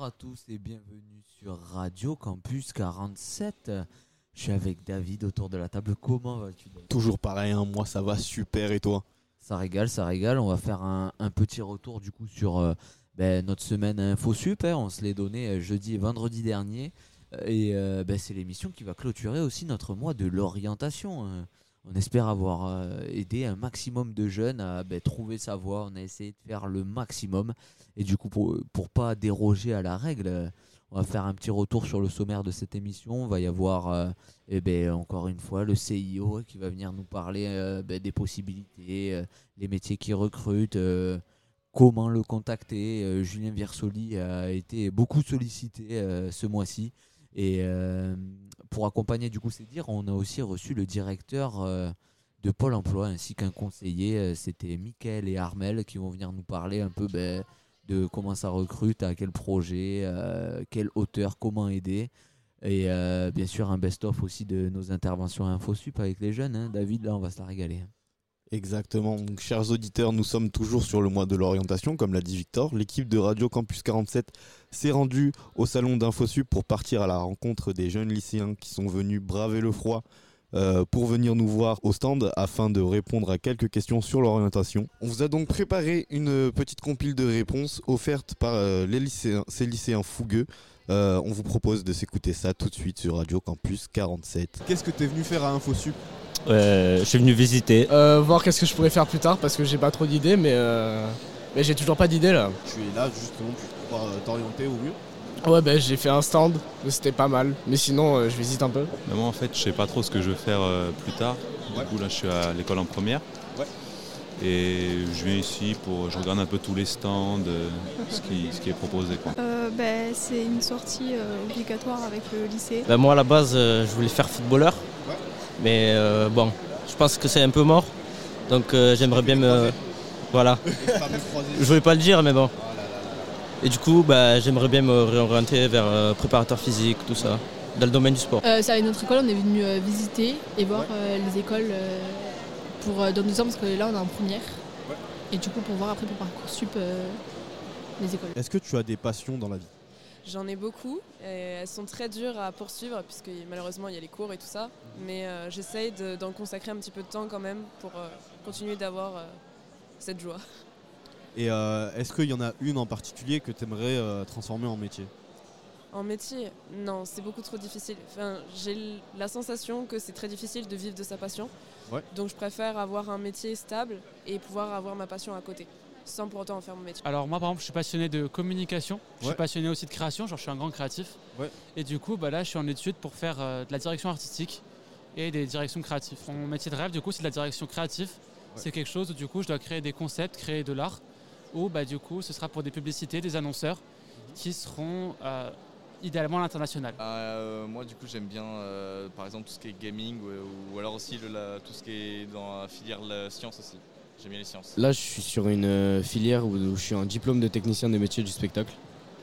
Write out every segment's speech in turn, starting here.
Bonsoir à tous et bienvenue sur Radio Campus 47. Je suis avec David autour de la table. Comment vas-tu Toujours pareil, hein, moi ça va super et toi? Ça régale, ça régale. On va faire un, un petit retour du coup sur euh, ben, notre semaine Info Super. On se l'est donné euh, jeudi et vendredi dernier. Et euh, ben, c'est l'émission qui va clôturer aussi notre mois de l'orientation. hein. On espère avoir euh, aidé un maximum de jeunes à ben, trouver sa voie. On a essayé de faire le maximum. Et du coup, pour, pour pas déroger à la règle, on va faire un petit retour sur le sommaire de cette émission. On va y avoir, euh, eh ben, encore une fois, le CIO qui va venir nous parler euh, ben, des possibilités, les métiers qui recrutent, comment le contacter. Julien Viersoli a été beaucoup sollicité ce mois-ci. Et euh, pour accompagner du coup ces dires, on a aussi reçu le directeur euh, de Pôle Emploi ainsi qu'un conseiller. Euh, C'était Mickaël et Armel qui vont venir nous parler un peu ben, de comment ça recrute, à quel projet, quelle hauteur, comment aider. Et bien sûr un best-of aussi de nos interventions à InfoSup avec les jeunes. hein. David, là on va se la régaler. Exactement, chers auditeurs, nous sommes toujours sur le mois de l'orientation, comme l'a dit Victor. L'équipe de Radio Campus 47 s'est rendue au salon d'InfoSup pour partir à la rencontre des jeunes lycéens qui sont venus braver le froid euh, pour venir nous voir au stand afin de répondre à quelques questions sur l'orientation. On vous a donc préparé une petite compile de réponses offerte par euh, les lycéens, ces lycéens fougueux. Euh, on vous propose de s'écouter ça tout de suite sur Radio Campus 47. Qu'est-ce que tu es venu faire à InfoSup je suis venu visiter. Euh, voir qu'est-ce que je pourrais faire plus tard parce que j'ai pas trop d'idées mais, euh, mais j'ai toujours pas d'idées là. Tu es là justement pour pouvoir euh, t'orienter au mieux. Ouais bah j'ai fait un stand, c'était pas mal. Mais sinon euh, je visite un peu. Mais moi en fait je sais pas trop ce que je veux faire euh, plus tard. Ouais. Du coup là je suis à l'école en première. Ouais. Et je viens ici pour je regarde un peu tous les stands, euh, ce, qui, ce qui est proposé quoi. Euh, ben, c'est une sortie euh, obligatoire avec le lycée. Ben, moi à la base euh, je voulais faire footballeur. Ouais. Mais euh, bon, je pense que c'est un peu mort. Donc euh, j'aimerais bien me. Voilà. Je voulais pas le dire mais bon. Là là là. Et du coup bah, j'aimerais bien me réorienter vers euh, préparateur physique, tout ça. Dans le domaine du sport. Euh, c'est avec notre école, on est venu euh, visiter et voir Ouais. euh, les écoles euh, pour euh, dans deux ans parce que là on est en première. Ouais. Et du coup pour voir après pour Parcoursup euh, les écoles. Est-ce que tu as des passions dans la vie? J'en ai beaucoup et elles sont très dures à poursuivre puisque malheureusement il y a les cours et tout ça. Mais euh, j'essaye de- d'en consacrer un petit peu de temps quand même pour euh, continuer d'avoir euh, cette joie. Et est-ce qu'il y en a une en particulier que tu aimerais transformer en métier? En métier, non, c'est beaucoup trop difficile. Enfin, j'ai la sensation que c'est très difficile de vivre de sa passion. Ouais. Donc je préfère avoir un métier stable et pouvoir avoir ma passion à côté, sans pour autant en faire mon métier. Alors moi par exemple je suis passionné de communication, je suis passionné aussi de création, genre je suis un grand créatif. Ouais. Et du coup bah là je suis en études pour faire euh, de la direction artistique et des directions créatives. Mon métier de rêve du coup c'est de la direction créative. C'est quelque chose où du coup je dois créer des concepts, créer de l'art, où bah du coup ce sera pour des publicités, des annonceurs qui seront euh, idéalement à l'international. Euh, moi, du coup, j'aime bien, euh, par exemple, tout ce qui est gaming ou, ou alors aussi le- la- tout ce qui est dans la filière la science aussi. J'aime bien les sciences. Là je suis sur une euh, filière où, où je suis en diplôme de technicien des métiers du spectacle.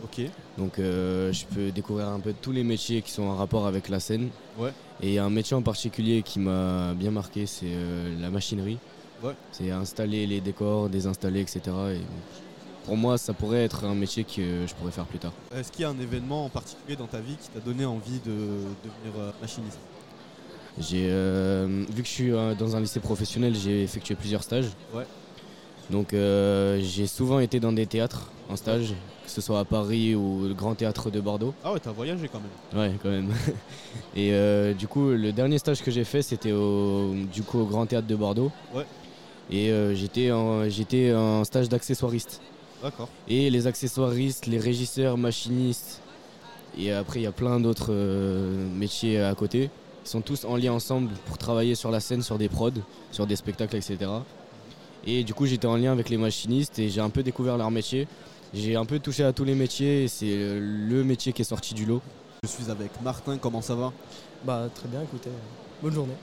Ok. Donc euh, je peux découvrir un peu tous les métiers qui sont en rapport avec la scène. Ouais. Et il y a un métier en particulier qui m'a bien marqué, c'est euh, la machinerie. Ouais. C'est installer les décors, désinstaller, etc. Et pour moi, ça pourrait être un métier que je pourrais faire plus tard. Est-ce qu'il y a un événement en particulier dans ta vie qui t'a donné envie de devenir euh, machiniste? J'ai, euh, vu que je suis euh, dans un lycée professionnel, j'ai effectué plusieurs stages. Ouais. Donc euh, j'ai souvent été dans des théâtres en stage, que ce soit à Paris ou le Grand Théâtre de Bordeaux. Ah ouais, t'as voyagé quand même. Ouais, quand même. Et euh, du coup, le dernier stage que j'ai fait, c'était au, du coup, au Grand Théâtre de Bordeaux. Ouais. Et euh, j'étais en, j'étais en stage d'accessoiriste. D'accord. Et les accessoiristes, les régisseurs, machinistes, et après il y a plein d'autres euh, métiers à côté, ils sont tous en lien ensemble pour travailler sur la scène, sur des prods, sur des spectacles, etc. Et du coup, j'étais en lien avec les machinistes et j'ai un peu découvert leur métier. J'ai un peu touché à tous les métiers et c'est le métier qui est sorti du lot. Je suis avec Martin, comment ça va? Bah très bien, écoutez, bonne journée.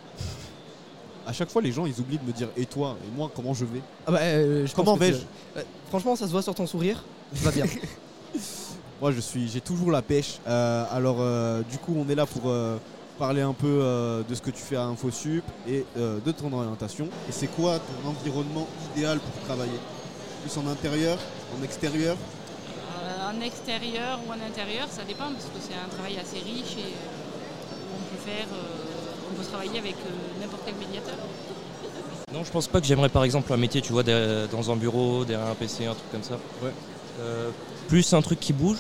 À chaque fois, les gens, ils oublient de me dire et toi? Et moi, comment je vais? Ah bah, euh, je Comment vais-je? euh, Franchement, ça se voit sur ton sourire. Ça va bien. Moi, je suis, j'ai toujours la pêche. Euh, alors, euh, du coup, on est là pour euh, parler un peu euh, de ce que tu fais à InfoSup et euh, de ton orientation. Et c'est quoi ton environnement idéal pour travailler? Plus en intérieur, en extérieur? Euh, en extérieur ou en intérieur, ça dépend parce que c'est un travail assez riche et euh, on peut faire, euh, on peut travailler avec euh, n'importe quel médiateur. Non, je pense pas que j'aimerais par exemple un métier, tu vois, dans un bureau, derrière un PC, un truc comme ça. Euh, plus un truc qui bouge.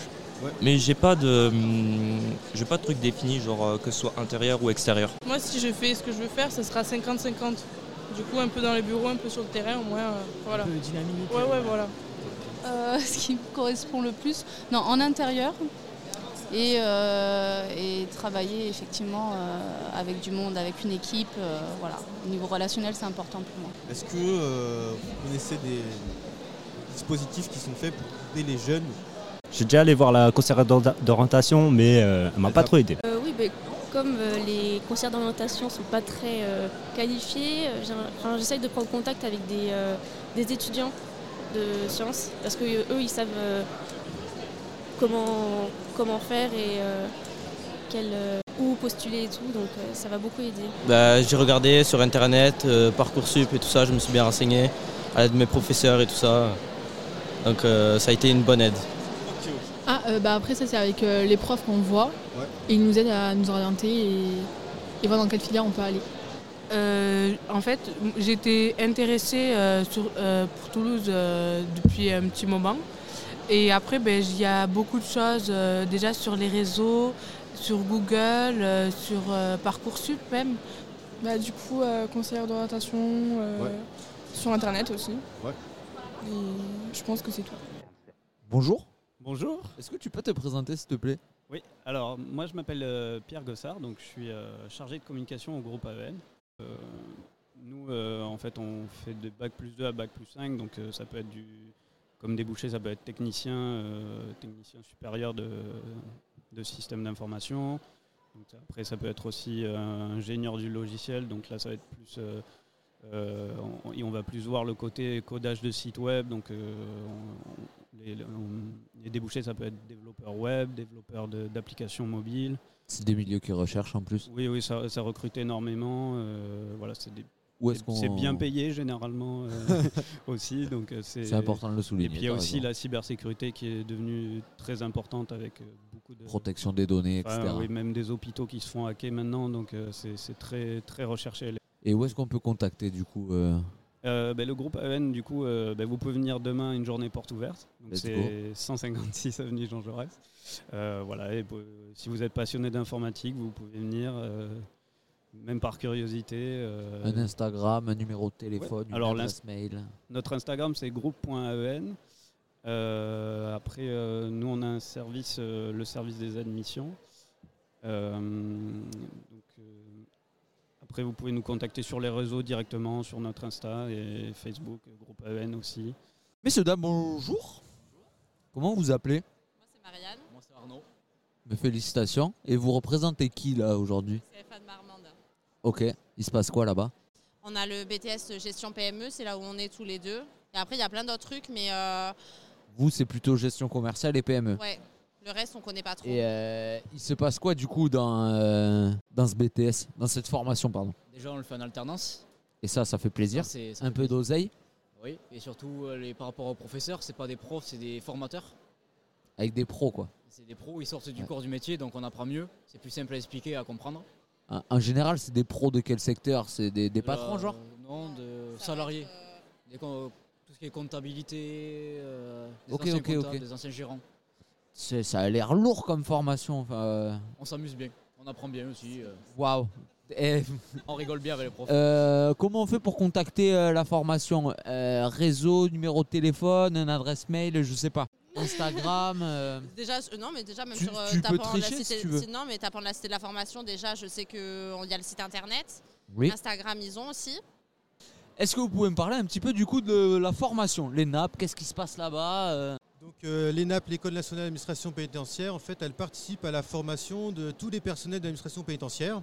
Mais j'ai pas de, hum, j'ai pas de truc défini, genre euh, que ce soit intérieur ou extérieur. Moi, si je fais ce que je veux faire, ce sera 50-50. Du coup, un peu dans les bureaux, un peu sur le terrain, au moins. euh, voilà. Un peu dynamique. Ouais, ouais, voilà. Euh, ce qui me correspond le plus, non, en intérieur et, euh, et travailler effectivement euh, avec du monde, avec une équipe, euh, voilà. Au niveau relationnel, c'est important pour moi. Est-ce que euh, vous connaissez des dispositifs qui sont faits pour aider les jeunes J'ai déjà allé voir la conseillère d'or- d'orientation, mais euh, elle m'a pas trop aidé. Euh, oui, ben, comme euh, les conseillers d'orientation ne sont pas très euh, qualifiés, j'essaye de prendre contact avec des, euh, des étudiants de sciences parce que euh, eux, ils savent euh, comment, comment faire et euh, quel, euh, où postuler et tout, donc euh, ça va beaucoup aider. Bah, j'ai regardé sur internet, euh, Parcoursup et tout ça, je me suis bien renseigné, à l'aide de mes professeurs et tout ça. Donc euh, ça a été une bonne aide. Ah, euh, bah après, ça, c'est avec euh, les profs qu'on voit. Et ils nous aident à nous orienter et, et voir dans quelle filière on peut aller. Euh, en fait, j'étais intéressée euh, sur, euh, pour Toulouse euh, depuis un petit moment. Et après, ben, il y a beaucoup de choses euh, déjà sur les réseaux, sur Google, euh, sur euh, Parcoursup même. Bah, du coup, euh, conseillère d'orientation, euh, Ouais. sur Internet aussi. Ouais. Et je pense que c'est tout. Bonjour. Bonjour. Est-ce que tu peux te présenter s'il te plaît? Oui, alors moi je m'appelle euh, Pierre Gossard, donc je suis euh, chargé de communication au groupe AEN. Euh, nous, euh, en fait, on fait de bac plus 2 à bac plus 5, donc euh, ça peut être du. Comme débouché, ça peut être technicien, euh, technicien supérieur de, de système d'information. Après, ça peut être aussi euh, ingénieur du logiciel, donc là, ça va être plus. euh, euh, on, et on va plus voir le côté codage de site web. Donc, euh, on- on- les, débouchés, ça peut être développeur web, développeur d'applications mobiles. C'est des milieux qui recherchent en plus. Oui, oui, ça, ça recrute énormément. euh, voilà, c'est c'est- c'est bien payé généralement euh, aussi. Donc euh, c'est important de le souligner, Et puis il y a aussi raison. la cybersécurité qui est devenue très importante avec beaucoup de Protection des données, Enfin, etc. oui, même des hôpitaux qui se font hacker maintenant. Donc c'est c'est très très recherché. Et où est-ce qu'on peut contacter du coup euh, Euh, ben, le groupe AEN, du coup, euh, ben, vous pouvez venir demain une journée porte ouverte. Donc, C'est 156 avenue Jean Jaurès. Euh, voilà, et, si vous êtes passionné d'informatique, vous pouvez venir, même par curiosité. Un Instagram, un numéro de téléphone, Ouais. une Alors, adresse mail Notre Instagram, c'est groupe.aen. Après, nous, on a un service, le service des admissions. Donc, après, vous pouvez nous contacter sur les réseaux directement, sur notre Insta et Facebook, groupe AEN aussi. Messieurs, dames, bonjour. Comment vous appelez? C'est Marianne. Moi, c'est Arnaud. Mes félicitations. Et vous représentez qui là aujourd'hui? C'est Fan Marmande. Ok. Il se passe quoi là-bas? On a le BTS gestion PME, c'est là où on est tous les deux. Et après, il y a plein d'autres trucs, mais euh, Vous, c'est plutôt gestion commerciale et PME. ouais, le reste, on connaît pas trop. Et euh, il se passe quoi du coup dans, euh, dans ce BTS, dans cette formation, pardon? Déjà, on le fait en alternance. Et ça, ça fait plaisir. Ça, c'est- ça Un fait peu d'oseille Oui, et surtout euh, les, par rapport aux professeurs, c'est pas des profs, c'est des formateurs. avec des pros quoi. C'est des pros, ils sortent du Ouais. corps du métier, donc on apprend mieux. C'est plus simple à expliquer, à comprendre. En- En général, c'est des pros de quel secteur? C'est des, des patrons Euh, genre? Non, de salariés. Des tout ce qui est comptabilité, euh, anciens des anciens gérants. C'est- Ça a l'air lourd comme formation. enfin, euh, On s'amuse bien, on apprend bien aussi. euh. Waouh Eh, On rigole bien avec les profs. euh, comment on fait pour contacter euh, la formation? Euh, Réseau, numéro de téléphone, une adresse mail, je sais pas. Instagram euh, Déjà, euh, non, mais déjà, même Tu- sur euh, tu peux tapant tricher la si cité, tu veux. si- non, mais tapant la cité de la formation, déjà, je sais qu'il y a le site internet. Oui. Instagram, ils ont aussi. Est-ce que vous pouvez me parler un petit peu du coup de la formation? Les nappes, qu'est-ce qui se passe là-bas euh? Donc euh, l'ENAP, l'École nationale d'administration pénitentiaire, en fait, elle participe à la formation de tous les personnels d'administration pénitentiaire.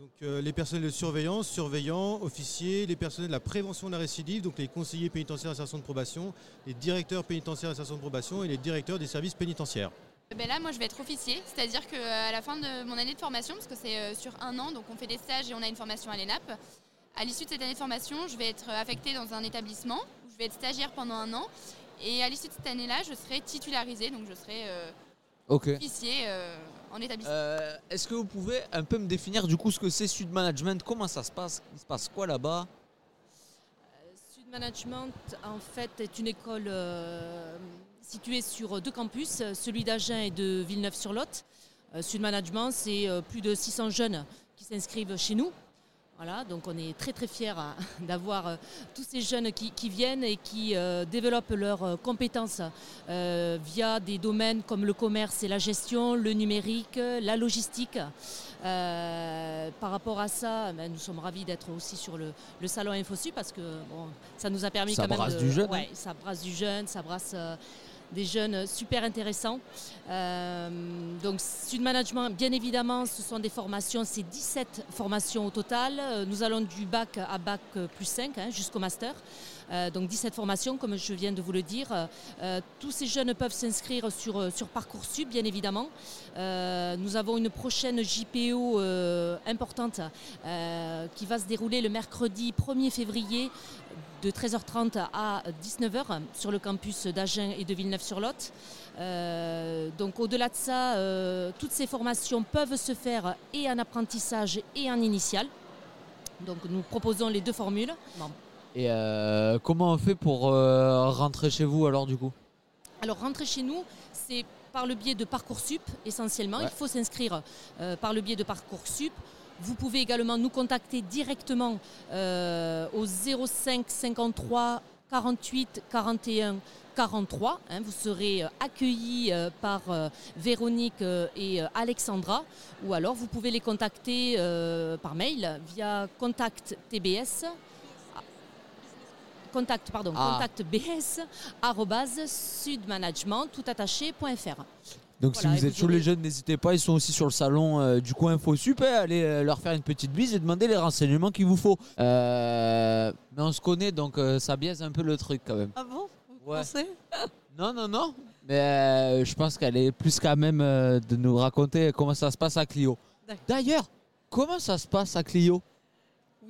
Donc euh, les personnels de surveillance, surveillants, officiers, les personnels de la prévention de la récidive, donc les conseillers pénitentiaires d'insertion de probation, les directeurs pénitentiaires d'insertion de probation et les directeurs des services pénitentiaires. Ben là, moi, je vais être officier, c'est-à-dire qu'à la fin de mon année de formation, parce que c'est euh, sur un an, donc on fait des stages et on a une formation à l'ENAP, à l'issue de cette année de formation, je vais être affectée dans un établissement, où je vais être stagiaire pendant un an, et à l'issue de cette année-là, je serai titularisée, donc je serai euh, officier euh, en établissement. Euh, Est-ce que vous pouvez un peu me définir du coup ce que c'est Sud Management? Comment ça se passe? Il se passe quoi là-bas? Sud Management, en fait, est une école euh, située sur deux campus, celui d'Agen et de Villeneuve-sur-Lot. Euh, Sud Management, c'est euh, plus de 600 jeunes qui s'inscrivent chez nous. Voilà, donc on est très très fiers hein, d'avoir euh, tous ces jeunes qui, qui viennent et qui euh, développent leurs euh, compétences euh, via des domaines comme le commerce et la gestion, le numérique, la logistique. Euh, par rapport à ça, ben, nous sommes ravis d'être aussi sur le, le salon InfoSu parce que bon, ça nous a permis Ça quand même brasse de- du jeune, hein. ouais, ça brasse du jeune, ça brasse des jeunes super intéressants. Euh, donc Sud Management, bien évidemment, ce sont des formations, c'est 17 formations au total. Euh, Nous allons du bac à bac plus 5 hein, jusqu'au master. Euh, donc 17 formations, comme je viens de vous le dire. Euh, tous ces jeunes peuvent s'inscrire sur, euh, sur Parcoursup, bien évidemment. Nous avons une prochaine JPO importante qui va se dérouler le mercredi 1er février de 13h30 à 19h sur le campus d'Agen et de Villeneuve-sur-Lot. Donc au-delà de ça, toutes ces formations peuvent se faire et en apprentissage et en initial. Donc nous proposons les deux formules. Et euh, comment on fait pour euh, rentrer chez vous alors du coup? Alors rentrer chez nous, c'est par le biais de Parcoursup essentiellement. Ouais. Il faut s'inscrire euh, par le biais de Parcoursup. Vous pouvez également nous contacter directement au 05 53 48 41 43. hein. vous serez accueillis par Véronique et Alexandra. Ou alors vous pouvez les contacter par mail via contact TBS contact, pardon, Ah. contact bs arobase sudmanagement tout attaché.fr. Donc Voilà, si vous êtes sur les jeunes, n'hésitez pas, ils sont aussi sur le salon euh, du coin InfoSup, hein, allez euh, leur faire une petite bise et demander les renseignements qu'il vous faut. Euh, mais on se connaît donc euh, ça biaise un peu le truc quand même. Ah bon? Vous Ouais. pensez? Non, non, non. Mais euh, je pense qu'elle est plus qu'à même euh, de nous raconter comment ça se passe à Clio. D'ailleurs, comment ça se passe à Clio?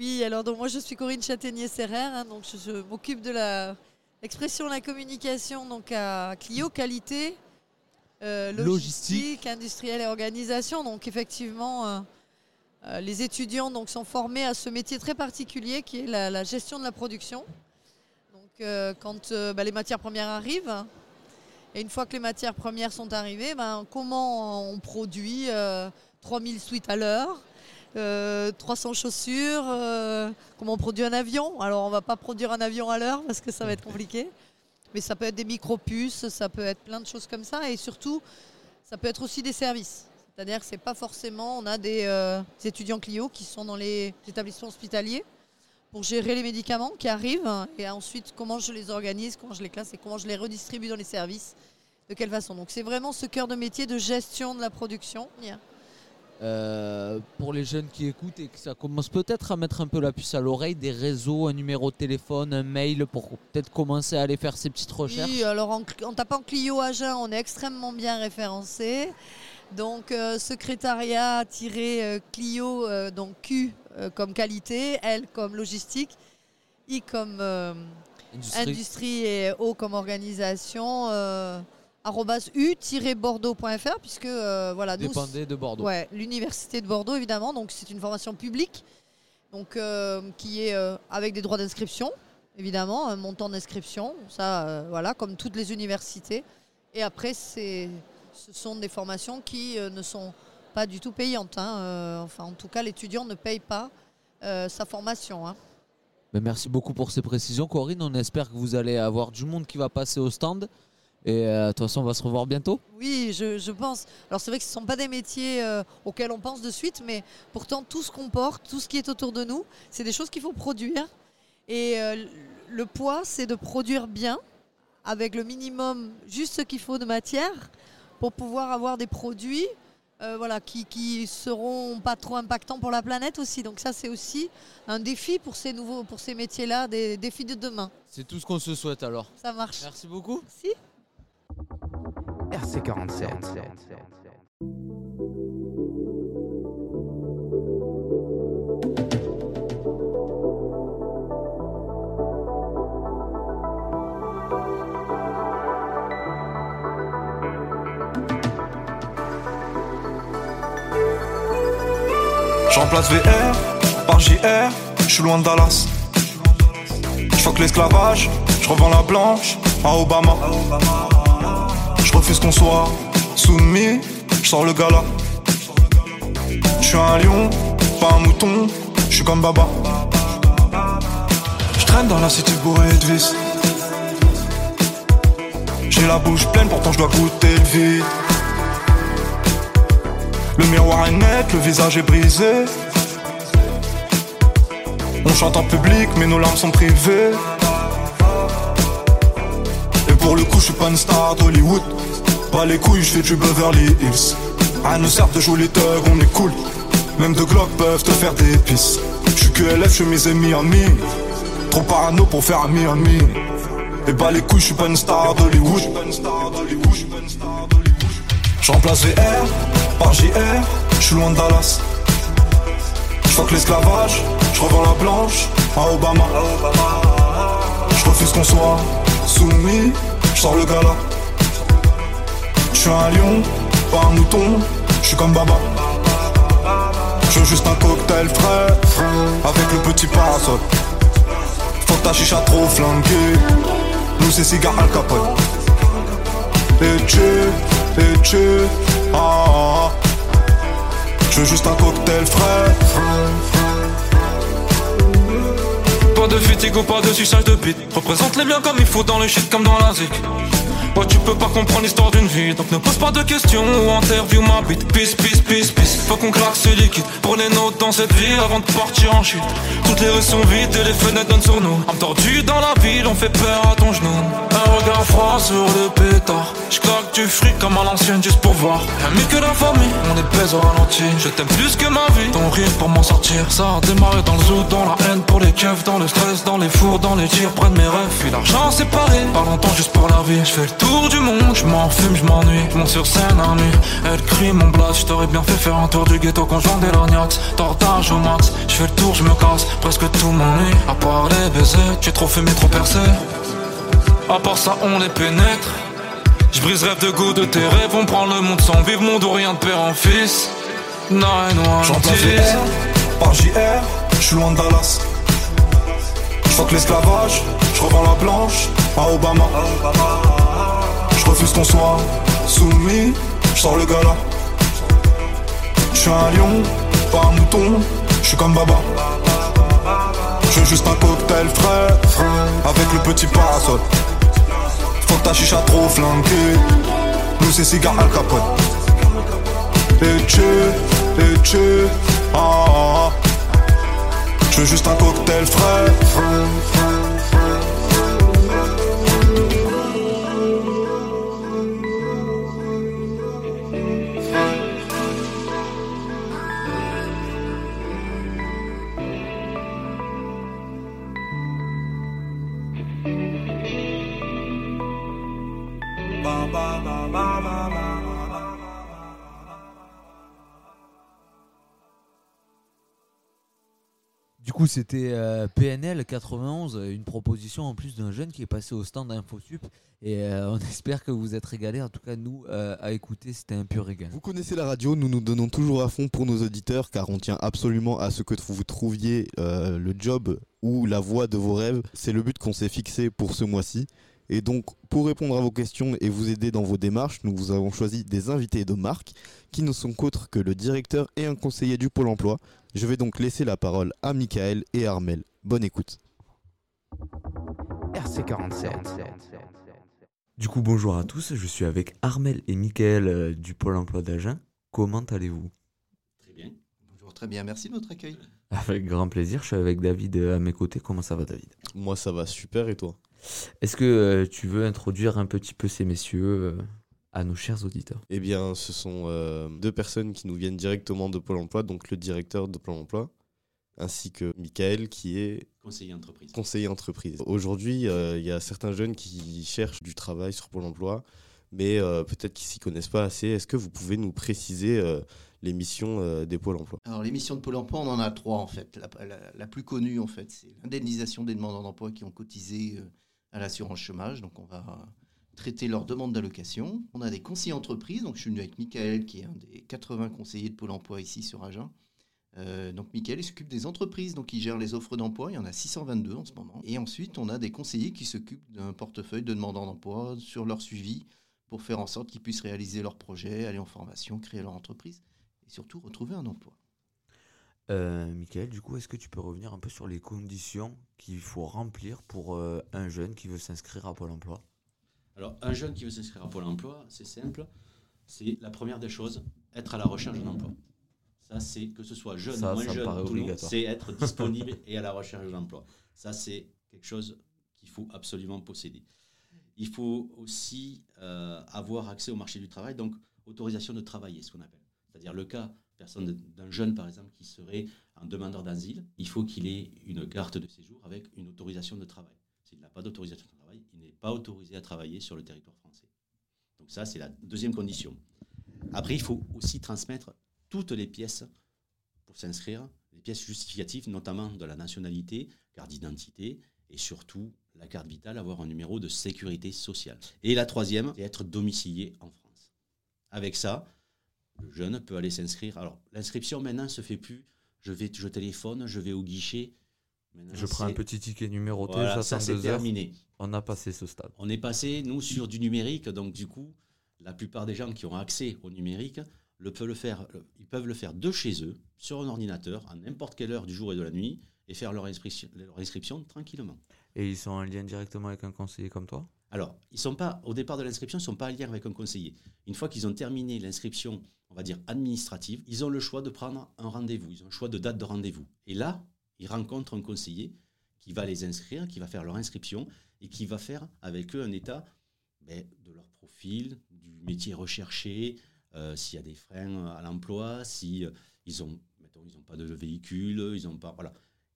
Oui, alors donc moi je suis Corinne Châtaignier-Serrer, hein, donc je, je m'occupe de la l'expression, la communication donc à Clio Qualité, euh, logistique, industrielle et organisation. Donc effectivement, euh, euh, les étudiants donc sont formés à ce métier très particulier qui est la, la gestion de la production. Donc quand bah, les matières premières arrivent. Et une fois que les matières premières sont arrivées, ben, comment on produit euh, 3000 suites à l'heure, euh, 300 chaussures, euh, comment on produit un avion? Alors on va pas produire un avion à l'heure parce que ça va être compliqué. Mais ça peut être des micro-puces, ça peut être plein de choses comme ça. Et surtout, ça peut être aussi des services. C'est-à-dire que c'est pas forcément, on a des, euh, étudiants Clio qui sont dans les établissements hospitaliers pour gérer les médicaments qui arrivent et ensuite comment je les organise, comment je les classe et comment je les redistribue dans les services, de quelle façon. Donc c'est vraiment ce cœur de métier de gestion de la production. Euh, pour les jeunes qui écoutent et que ça commence peut-être à mettre un peu la puce à l'oreille, des réseaux, un numéro de téléphone, un mail pour peut-être commencer à aller faire ses petites recherches. Oui, alors en, en tapant Clio Agen, on est extrêmement bien référencé. Donc euh, secrétariat-clio, euh, donc Q euh, comme qualité, L comme logistique, I comme euh, Industrie. industrie. et O comme organisation. u-bordeaux.fr puisque euh, voilà nous Dépendait de Bordeaux. Ouais, l'université de Bordeaux évidemment. Donc c'est une formation publique, donc euh, qui est euh, avec des droits d'inscription, évidemment, un montant d'inscription, ça voilà, comme toutes les universités. Et après c'est, ce sont des formations qui ne sont pas du tout payantes. hein. Enfin en tout cas l'étudiant ne paye pas sa formation. hein. Mais merci beaucoup pour ces précisions, Corinne. On espère que vous allez avoir du monde qui va passer au stand. Et euh, de toute façon, on va se revoir bientôt. Oui, je, je pense. Alors c'est vrai que ce ne sont pas des métiers euh, auxquels on pense de suite, mais pourtant tout ce qu'on porte, tout ce qui est autour de nous, c'est des choses qu'il faut produire. Et euh, le poids, c'est de produire bien, avec le minimum, juste ce qu'il faut de matière, pour pouvoir avoir des produits euh, voilà, qui, qui seront pas trop impactants pour la planète aussi. Donc ça, c'est aussi un défi pour ces nouveaux, pour ces métiers-là, des défis de demain. C'est tout ce qu'on se souhaite alors. Ça marche. Merci beaucoup. Si. RC47. Je remplace VR par JR, je suis loin de Dallas. Je que l'esclavage, je revends la blanche à Obama. Refuse qu'on soit soumis, je sors le gala. Je suis un lion, pas un mouton, je suis comme Baba. Je traîne dans la cité bourrée de vis. J'ai la bouche pleine, pourtant je dois goûter le vide. Le miroir est net, le visage est brisé. On chante en public, mais nos larmes sont privées. Et pour le coup, je suis pas une star d'Hollywood. Pas les couilles, je fais du Beverly Hills. À nous sert de jouer les thugs, on est cool. Même deux glocks peuvent te faire des pisses. Je suis que LF, je mes amis en. Trop parano pour faire un mi Et bah les couilles, je suis pas une star d'Hollywood. Je remplace VR par JR, je suis loin de Dallas. Que l'esclavage, je revends la blanche à Obama. Je refuse qu'on soit soumis, je sors le gala. Je suis un lion, pas un mouton, je suis comme Baba. Je veux juste un cocktail frais, avec le petit parasol. Faut ta chicha trop flanquée, nous c'est cigare al capote. Et tu, et tu, ah, ah, ah. Je veux juste un cocktail frais. Pas de fatigue ou pas de suçage de bite. Représente les biens comme il faut dans le shit comme dans la zik. Ouais, tu peux pas comprendre l'histoire d'une vie, donc ne pose pas de questions ou interview ma bite. Peace, peace, peace, peace. Faut qu'on claque ce liquide les notes dans cette vie avant de partir en chute. Toutes les rues sont vides et les fenêtres donnent sur nous. Dans la ville, on fait peur à ton genou. Un regard froid sur le pétard. J'claque du fric comme à l'ancienne juste pour voir. Rien que la famille, on est pèse au ralenti. Je t'aime plus que ma vie. Ton rire pour m'en sortir, ça a démarré dans le zoo, dans la haine pour les keufs, dans le stress, dans les fours, dans les tirs, de mes rêves. Puis l'argent séparé, pas longtemps juste pour la vie. Je fais tour du monde, je m'en fume, je m'ennuie. Je monte sur scène à nuit, elle crie mon blast. Je t'aurais bien fait faire un tour du ghetto quand je des lorgnax. Tortage au max, je fais le tour, je me casse. Presque tout m'ennuie, à part les baisers. Tu es trop fumé, trop percé. À part ça, on les pénètre. Je brise rêve de goût de tes rêves. On prend le monde sans vivre, monde ou rien de père en fils. Nine, one, J'entends par JR, je suis loin de Dallas. Je que l'esclavage, je revends la blanche à Obama. Je refuse qu'on soit soumis, je sors le gala. Je suis un lion, pas un mouton, je suis comme Baba. Je veux juste un cocktail frais, avec le petit parasol. Faut que ta chicha trop flanquée, nous c'est cigare al capote. Et tu, et tu, ah, ah, ah. Je veux juste un cocktail frais. Du c'était euh, PNL 91, une proposition en plus d'un jeune qui est passé au stand d'InfoSup. Et euh, on espère que vous êtes régalés. En tout cas, nous, euh, à écouter, c'était un pur régal. Vous connaissez la radio, nous nous donnons toujours à fond pour nos auditeurs car on tient absolument à ce que vous trouviez le job ou la voie de vos rêves. C'est le but qu'on s'est fixé pour ce mois-ci. Et donc, pour répondre à vos questions et vous aider dans vos démarches, nous vous avons choisi des invités de marque qui ne sont qu'autres que le directeur et un conseiller du Pôle emploi. Je vais donc laisser la parole à Michael et Armel. Bonne écoute. RC47. Du coup, bonjour à tous, je suis avec Armel et Michael euh, du Pôle emploi d'Agen. Comment allez-vous? Très bien. Bonjour, très bien. Merci de votre accueil. Avec grand plaisir, je suis avec David euh, à mes côtés. Comment ça va David? Moi ça va super et toi? Est-ce que euh, tu veux introduire un petit peu ces messieurs euh, à nos chers auditeurs? Eh bien ce sont euh, deux personnes qui nous viennent directement de Pôle Emploi, donc le directeur de Pôle Emploi, ainsi que Michael qui est Conseiller entreprise. conseiller entreprise. Aujourd'hui euh, il y a certains jeunes qui cherchent du travail sur Pôle Emploi, mais euh, peut-être qu'ils s'y connaissent pas assez. Est-ce que vous pouvez nous préciser euh, les missions euh, des Pôles Emploi? Alors, les missions de Pôle emploi, on en a trois en fait. La, la- la plus connue, en fait, c'est l'indemnisation des demandeurs d'emploi qui ont cotisé euh, à l'assurance chômage. Donc, on va traiter leurs demandes d'allocation. On a des conseillers entreprises. Donc, je suis venu avec Michael, qui est un des 80 conseillers de Pôle emploi ici sur Agen. Euh, donc, Michael, il s'occupe des entreprises. Donc, il gère les offres d'emploi. Il y en a 622 en ce moment. Et ensuite, on a des conseillers qui s'occupent d'un portefeuille de demandeurs d'emploi sur leur suivi pour faire en sorte qu'ils puissent réaliser leurs projets, aller en formation, créer leur entreprise et surtout retrouver un emploi. Euh, Michael, du coup, est-ce que tu peux revenir un peu sur les conditions qu'il faut remplir pour euh, un jeune qui veut s'inscrire à Pôle emploi? Alors, un jeune qui veut s'inscrire à Pôle emploi, c'est simple. C'est la première des choses, être à la recherche d'un emploi. Ça, c'est que ce soit jeune Ça, ou moins ça jeune, tout le c'est être disponible et à la recherche d'un emploi. Ça, c'est quelque chose qu'il faut absolument posséder. Il faut aussi euh, avoir accès au marché du travail, donc autorisation de travailler, ce qu'on appelle. C'est-à-dire le cas personne d'un jeune, par exemple, qui serait un demandeur d'asile, il faut qu'il ait une carte de séjour avec une autorisation de travail. S'il n'a pas d'autorisation de travail, il n'est pas autorisé à travailler sur le territoire français. Donc ça, c'est la deuxième condition. Après, il faut aussi transmettre toutes les pièces pour s'inscrire, les pièces justificatives, notamment de la nationalité, carte d'identité et surtout la carte vitale, avoir un numéro de sécurité sociale. Et la troisième, c'est être domicilié en France. Avec ça, le jeune peut aller s'inscrire. Alors, l'inscription maintenant se fait plus. Je vais, je téléphone, je vais au guichet. Maintenant, Je prends un petit ticket numéroté, Voilà, ça c'est terminé. On a passé ce stade. On est passé, nous, sur du numérique. Donc, du coup, la plupart des gens qui ont accès au numérique le peuvent le faire, ils peuvent le faire de chez eux, sur un ordinateur, à n'importe quelle heure du jour et de la nuit, et faire leur inscription, leur inscription tranquillement. Et ils sont en lien directement avec un conseiller comme toi? Alors, ils sont pas, au départ de l'inscription, ils ne sont pas en lien avec un conseiller. Une fois qu'ils ont terminé l'inscription, on va dire administrative, ils ont le choix de prendre un rendez-vous, ils ont le choix de date de rendez-vous. Et là, ils rencontrent un conseiller qui va les inscrire, qui va faire leur inscription et qui va faire avec eux un état ben, de leur profil, du métier recherché, euh, s'il y a des freins à l'emploi, si euh, ils ont, ils n'ont pas de véhicule, ils n'ont pas, voilà.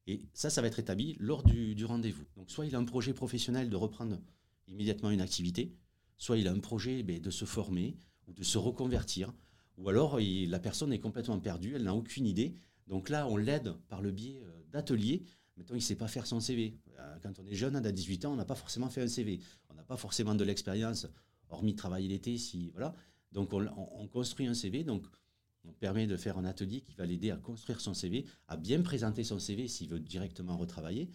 Et ça, ça va être établi lors du, du rendez-vous. Donc, soit il a un projet professionnel de reprendre immédiatement une activité, soit il a un projet ben, de se former ou de se reconvertir, ou alors la personne est complètement perdue, elle n'a aucune idée. Donc là, on l'aide par le biais euh, d'ateliers. Mettons, il ne sait pas faire son CV. Euh, Quand on est jeune, à 18 ans, on n'a pas forcément fait un CV. On n'a pas forcément de l'expérience, hormis travailler l'été. Si, voilà. Donc on, on- on construit un CV. Donc on permet de faire un atelier qui va l'aider à construire son CV, à bien présenter son CV s'il veut directement retravailler.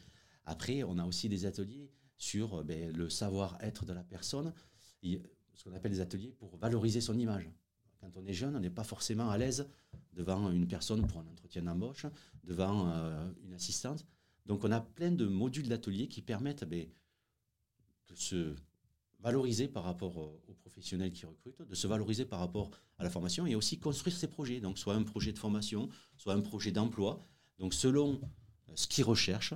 Après, on a aussi des ateliers sur euh, ben, le savoir-être de la personne, ce qu'on appelle des ateliers pour valoriser son image. Quand on est jeune, on n'est pas forcément à l'aise devant une personne pour un entretien d'embauche, devant euh, une assistante. Donc on a plein de modules d'ateliers qui permettent ben, de se valoriser par rapport au- aux professionnels qui recrutent, de se valoriser par rapport à la formation et aussi construire ses projets. Donc soit un projet de formation, soit un projet d'emploi. Donc selon euh, ce qu'il recherche,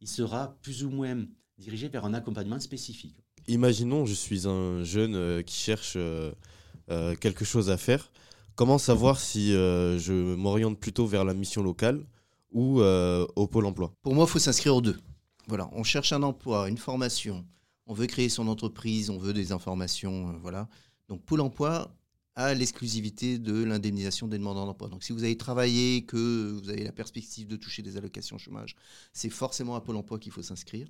il sera plus ou moins dirigé vers un accompagnement spécifique. Imaginons, je suis un jeune euh, qui cherche euh, euh, quelque chose à faire. Comment savoir si euh, je m'oriente plutôt vers la mission locale ou euh, au pôle emploi? Pour moi, il faut s'inscrire aux deux. Voilà, on cherche un emploi, une formation, on veut créer son entreprise, on veut des informations, euh, voilà. Donc Pôle emploi a l'exclusivité de l'indemnisation des demandeurs d'emploi. Donc si vous avez travaillé, que vous avez la perspective de toucher des allocations chômage, c'est forcément à Pôle emploi qu'il faut s'inscrire.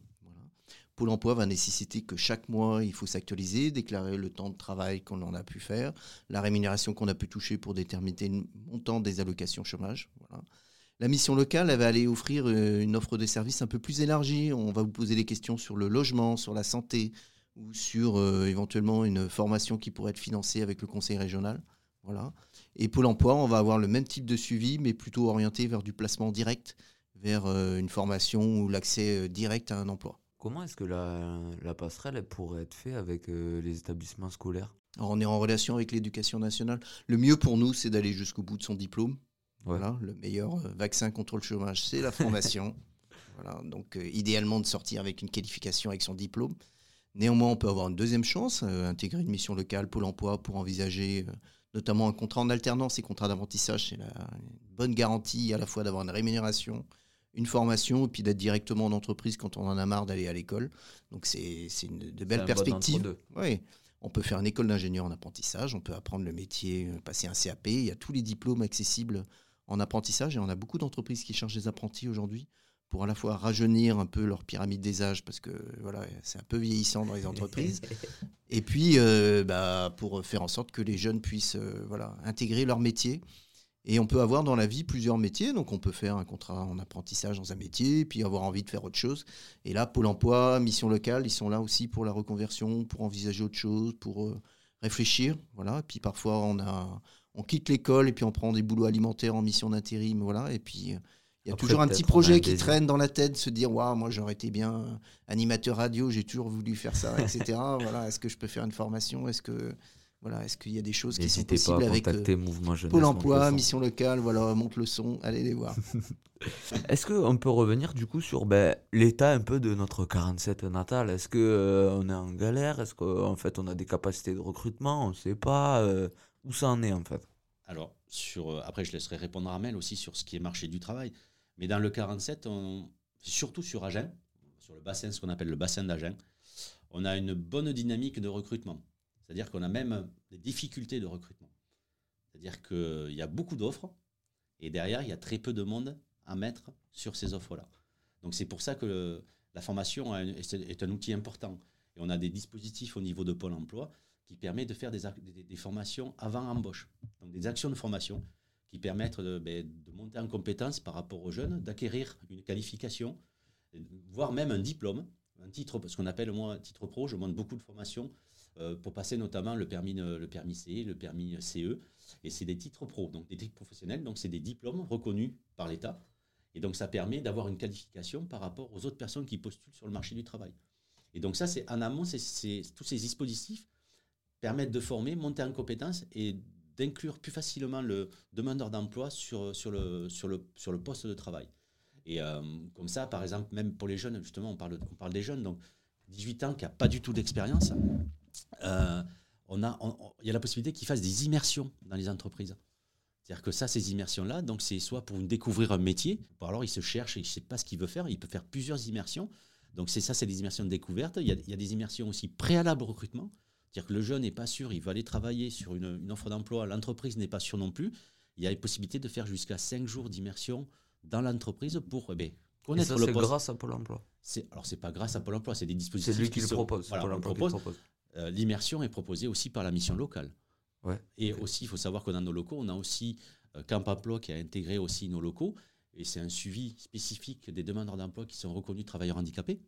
Pôle emploi va nécessiter que chaque mois, il faut s'actualiser, déclarer le temps de travail qu'on en a pu faire, la rémunération qu'on a pu toucher pour déterminer le montant des allocations chômage. La mission locale, va aller offrir euh, une offre de services un peu plus élargie. On va vous poser des questions sur le logement, sur la santé ou sur euh, éventuellement une formation qui pourrait être financée avec le conseil régional. Voilà. Et Pôle emploi, on va avoir le même type de suivi, mais plutôt orienté vers du placement direct, vers euh, une formation ou l'accès direct à un emploi. Comment est-ce que la, la passerelle elle pourrait être faite avec euh, les établissements scolaires? Alors, on est en relation avec l'éducation nationale. Le mieux pour nous, c'est d'aller jusqu'au bout de son diplôme. Voilà, le meilleur euh, vaccin contre le chômage, c'est la formation. voilà, donc euh, idéalement de sortir avec une qualification avec son diplôme. Néanmoins, on peut avoir une deuxième chance, euh, intégrer une mission locale Pôle Emploi pour envisager euh, notamment un contrat en alternance et contrat d'apprentissage. C'est la une bonne garantie à la fois d'avoir une rémunération, une formation et puis d'être directement en entreprise quand on en a marre d'aller à l'école. Donc c'est une- de belles bon perspectives. Oui. On peut faire une école d'ingénieur en apprentissage, on peut apprendre le métier, euh, passer un CAP. Il y a tous les diplômes accessibles en apprentissage et on a beaucoup d'entreprises qui cherchent des apprentis aujourd'hui pour à la fois rajeunir un peu leur pyramide des âges parce que voilà, c'est un peu vieillissant dans les entreprises. et puis euh, bah, pour faire en sorte que les jeunes puissent euh, voilà, intégrer leur métier. Et on peut avoir dans la vie plusieurs métiers. Donc on peut faire un contrat en apprentissage dans un métier, puis avoir envie de faire autre chose. Et là, Pôle emploi, mission locale, ils sont là aussi pour la reconversion, pour envisager autre chose, pour euh, réfléchir. Voilà. Et puis parfois, on, a, on quitte l'école et puis on prend des boulots alimentaires en mission d'intérim. Voilà. Et puis euh, il y a Après, toujours un petit projet qui traîne dans la tête, se dire Waouh, moi j'aurais été bien animateur radio, j'ai toujours voulu faire ça, etc. voilà. Est-ce que je peux faire une formation? Est-ce que. Voilà, est-ce qu'il y a des choses qui sont N'hésitez pas à possibles avec contacter euh, Mouvement Jeunesse, Pôle emploi, mission locale, voilà, monte le son, allez les voir. Est-ce qu'on peut revenir du coup sur ben, l'état un peu de notre 47 natal Est-ce que euh, on est en galère? Est-ce qu'en fait on a des capacités de recrutement? On ne sait pas euh, où ça en est en fait? Alors, sur, euh, après, je laisserai répondre à Armel aussi sur ce qui est marché du travail. Mais dans le 47, on, surtout sur Agen, sur le bassin, ce qu'on appelle le bassin d'Agen, on a une bonne dynamique de recrutement. C'est-à-dire qu'on a même des difficultés de recrutement. C'est-à-dire qu'il y a beaucoup d'offres et derrière, il y a très peu de monde à mettre sur ces offres-là. Donc c'est pour ça que la formation est un outil important. Et on a des dispositifs au niveau de Pôle emploi qui permettent de faire des, formations avant embauche. Donc des actions de formation qui permettent de, ben, de monter en compétence par rapport aux jeunes, d'acquérir une qualification, voire même un diplôme, un titre, ce qu'on appelle moi un titre pro. Je monte beaucoup de formations pour passer notamment le permis, euh, le permis C, le permis CE. Et c'est des titres pro, donc des titres professionnels, donc c'est des diplômes reconnus par l'État. Et donc ça permet d'avoir une qualification par rapport aux autres personnes qui postulent sur le marché du travail. Et donc ça, c'est en amont, c'est, c'est- tous ces dispositifs permettent de former, monter en compétences et d'inclure plus facilement le demandeur d'emploi sur, sur, le, sur, le, sur le poste de travail. Et euh, comme ça, par exemple, même pour les jeunes, justement, on parle, on parle des jeunes, donc 18 ans qui n'ont pas du tout d'expérience, euh, on a, on- on- il y a la possibilité qu'ils fassent des immersions dans les entreprises. C'est-à-dire que ça, ces immersions-là, donc c'est soit pour découvrir un métier, ou alors il se cherche et il ne sait pas ce qu'il veut faire, il peut faire plusieurs immersions. Donc c'est ça, c'est des immersions de découverte. Il y, a, il y a des immersions aussi préalables au recrutement. C'est-à-dire que le jeune n'est pas sûr, il va aller travailler sur une, une offre d'emploi, l'entreprise n'est pas sûre non plus. Il y a la possibilité de faire jusqu'à 5 jours d'immersion dans l'entreprise pour eh ben, connaître ça, le c'est poste. grâce à Pôle emploi. C'est- Alors, c'est pas grâce à Pôle emploi, c'est des dispositifs. C'est lui qui le sont- propose, Voilà, Pôle le emploi qui le propose. Euh, L'immersion est proposée aussi par la mission locale. Ouais. Et aussi, il faut savoir que dans nos locaux, on a aussi euh, Camp Emploi qui a intégré aussi nos locaux. Et c'est un suivi spécifique des demandeurs d'emploi qui sont reconnus travailleurs handicapés,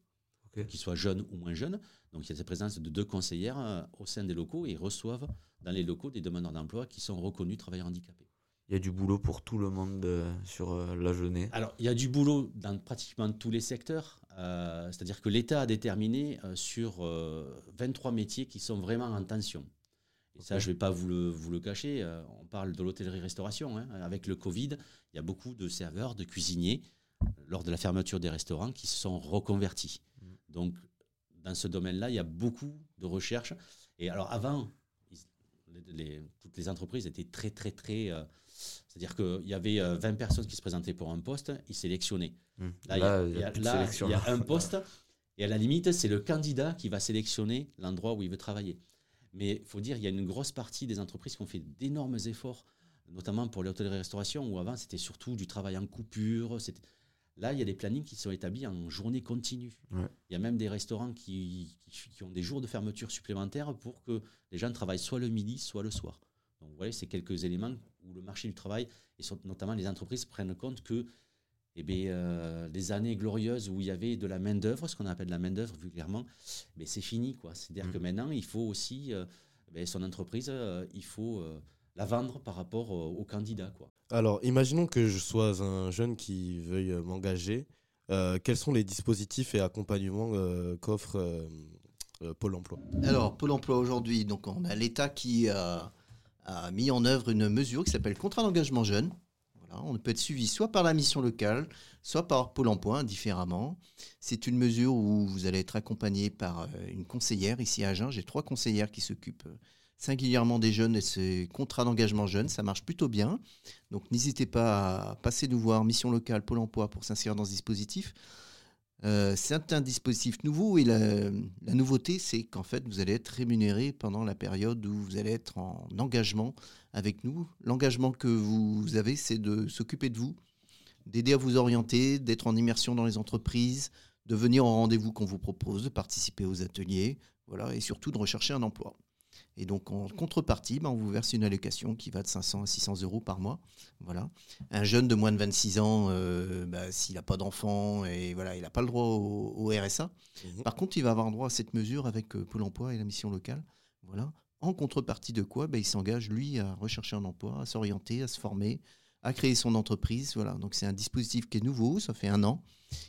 qu'ils soient jeunes ou moins jeunes. Donc il y a la présence de deux conseillères euh, au sein des locaux et ils reçoivent dans les locaux des demandeurs d'emploi qui sont reconnus travailleurs handicapés. Il y a du boulot pour tout le monde euh, sur euh, la journée. Alors, il y a du boulot dans pratiquement tous les secteurs. Euh, C'est-à-dire que l'État a déterminé euh, sur euh, 23 métiers qui sont vraiment en tension. Et ça, je ne vais pas vous le, vous le cacher. euh, on parle de l'hôtellerie-restauration. hein. Avec le Covid, il y a beaucoup de serveurs, de cuisiniers, lors de la fermeture des restaurants, qui se sont reconvertis. Donc, dans ce domaine-là, il y a beaucoup de recherches. Et alors, avant, ils- les- les- toutes les entreprises étaient très, très, très. Euh, C'est-à-dire qu'il y avait euh, 20 personnes qui se présentaient pour un poste, ils sélectionnaient. Hmm. Là, il y a- y y un poste, et à la limite, c'est le candidat qui va sélectionner l'endroit où il veut travailler. Mais il faut dire, il y a une grosse partie des entreprises qui ont fait d'énormes efforts, notamment pour l'hôtellerie-restauration, où avant, c'était surtout du travail en coupure. Là, il y a des plannings qui sont établis en journée continue. Ouais. Il y a même des restaurants qui, qui- qui ont des jours de fermeture supplémentaires pour que les gens travaillent soit le midi, soit le soir. Donc, vous voyez, c'est quelques éléments où le marché du travail, et sur- notamment les entreprises, prennent compte que eh bien, euh, les années glorieuses où il y avait de la main-d'œuvre, ce qu'on appelle la main-d'œuvre vulgairement, mais c'est fini. quoi. C'est-à-dire que maintenant, il faut aussi, euh, ben, son entreprise, euh, il faut euh, la vendre par rapport euh, aux candidats. Quoi. Alors, imaginons que je sois un jeune qui veuille euh, m'engager. Euh, quels sont les dispositifs et accompagnements euh, qu'offre euh, euh, Pôle emploi? Alors, Pôle emploi aujourd'hui, donc on a l'État qui a, a mis en œuvre une mesure qui s'appelle contrat d'engagement jeune. On peut être suivi soit par la mission locale, soit par Pôle emploi, différemment. C'est une mesure où vous allez être accompagné par euh, une conseillère ici à Agen. J'ai trois conseillères qui s'occupent euh, singulièrement des jeunes et ces contrats d'engagement jeunes. Ça marche plutôt bien. Donc n'hésitez pas à passer nous voir, mission locale, Pôle emploi, pour s'inscrire dans ce dispositif. Euh, c'est un dispositif nouveau et la, nouveauté, c'est qu'en fait, vous allez être rémunéré pendant la période où vous allez être en engagement avec nous. L'engagement que vous avez, c'est de s'occuper de vous, d'aider à vous orienter, d'être en immersion dans les entreprises, de venir au rendez-vous qu'on vous propose, de participer aux ateliers, voilà, et surtout de rechercher un emploi. Et donc en contrepartie, ben, on vous verse une allocation qui va de 500 à 600 euros par mois. Voilà. Un jeune de moins de 26 ans, euh, ben, s'il n'a pas d'enfant et voilà, il n'a pas le droit au, au RSA. Par contre, il va avoir droit à cette mesure avec euh, Pôle Emploi et la mission locale. Voilà. En contrepartie de quoi ben, Il s'engage lui à rechercher un emploi, à s'orienter, à se former, à créer son entreprise. Voilà. Donc c'est un dispositif qui est nouveau, ça fait un an,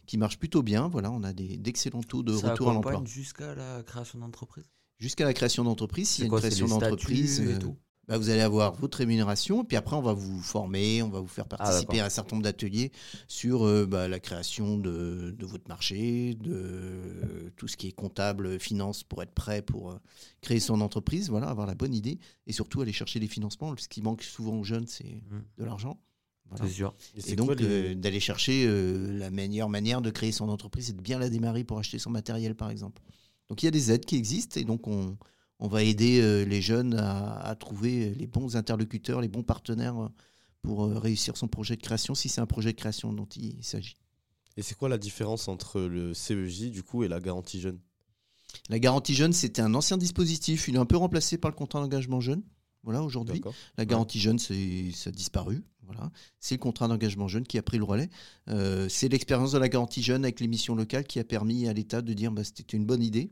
qui marche plutôt bien. Voilà, on a d'excellents taux de Ça retour à l'emploi. jusqu'à la création d'entreprise? Jusqu'à la création d'entreprise, s'il y a C'est une création d'entreprise, et euh, tout bah, vous allez avoir votre rémunération, puis après on va vous former, on va vous faire participer d'accord. à un certain nombre d'ateliers sur euh, bah, la création de, de votre marché, de euh, tout ce qui est comptable, finance, pour être prêt pour euh, créer son entreprise, voilà, avoir la bonne idée, et surtout aller chercher des financements. Ce qui manque souvent aux jeunes, c'est de l'argent. Voilà. C'est sûr. Et donc les- euh, d'aller chercher euh, la meilleure manière de créer son entreprise, c'est de bien la démarrer pour acheter son matériel, par exemple. Donc il y a des aides qui existent et donc on, on va aider euh, les jeunes à, à trouver les bons interlocuteurs, les bons partenaires euh, pour euh, réussir son projet de création, si c'est un projet de création dont il s'agit. Et c'est quoi la différence entre le CEJ du coup et la garantie jeune? La garantie jeune, c'était un ancien dispositif. Il est un peu remplacé par le contrat d'engagement jeune. Voilà, aujourd'hui. La garantie jeune, ça a disparu. Voilà. C'est le contrat d'engagement jeune qui a pris le relais. Euh, c'est l'expérience de la garantie jeune avec les missions locales qui a permis à l'État de dire bah, c'était une bonne idée.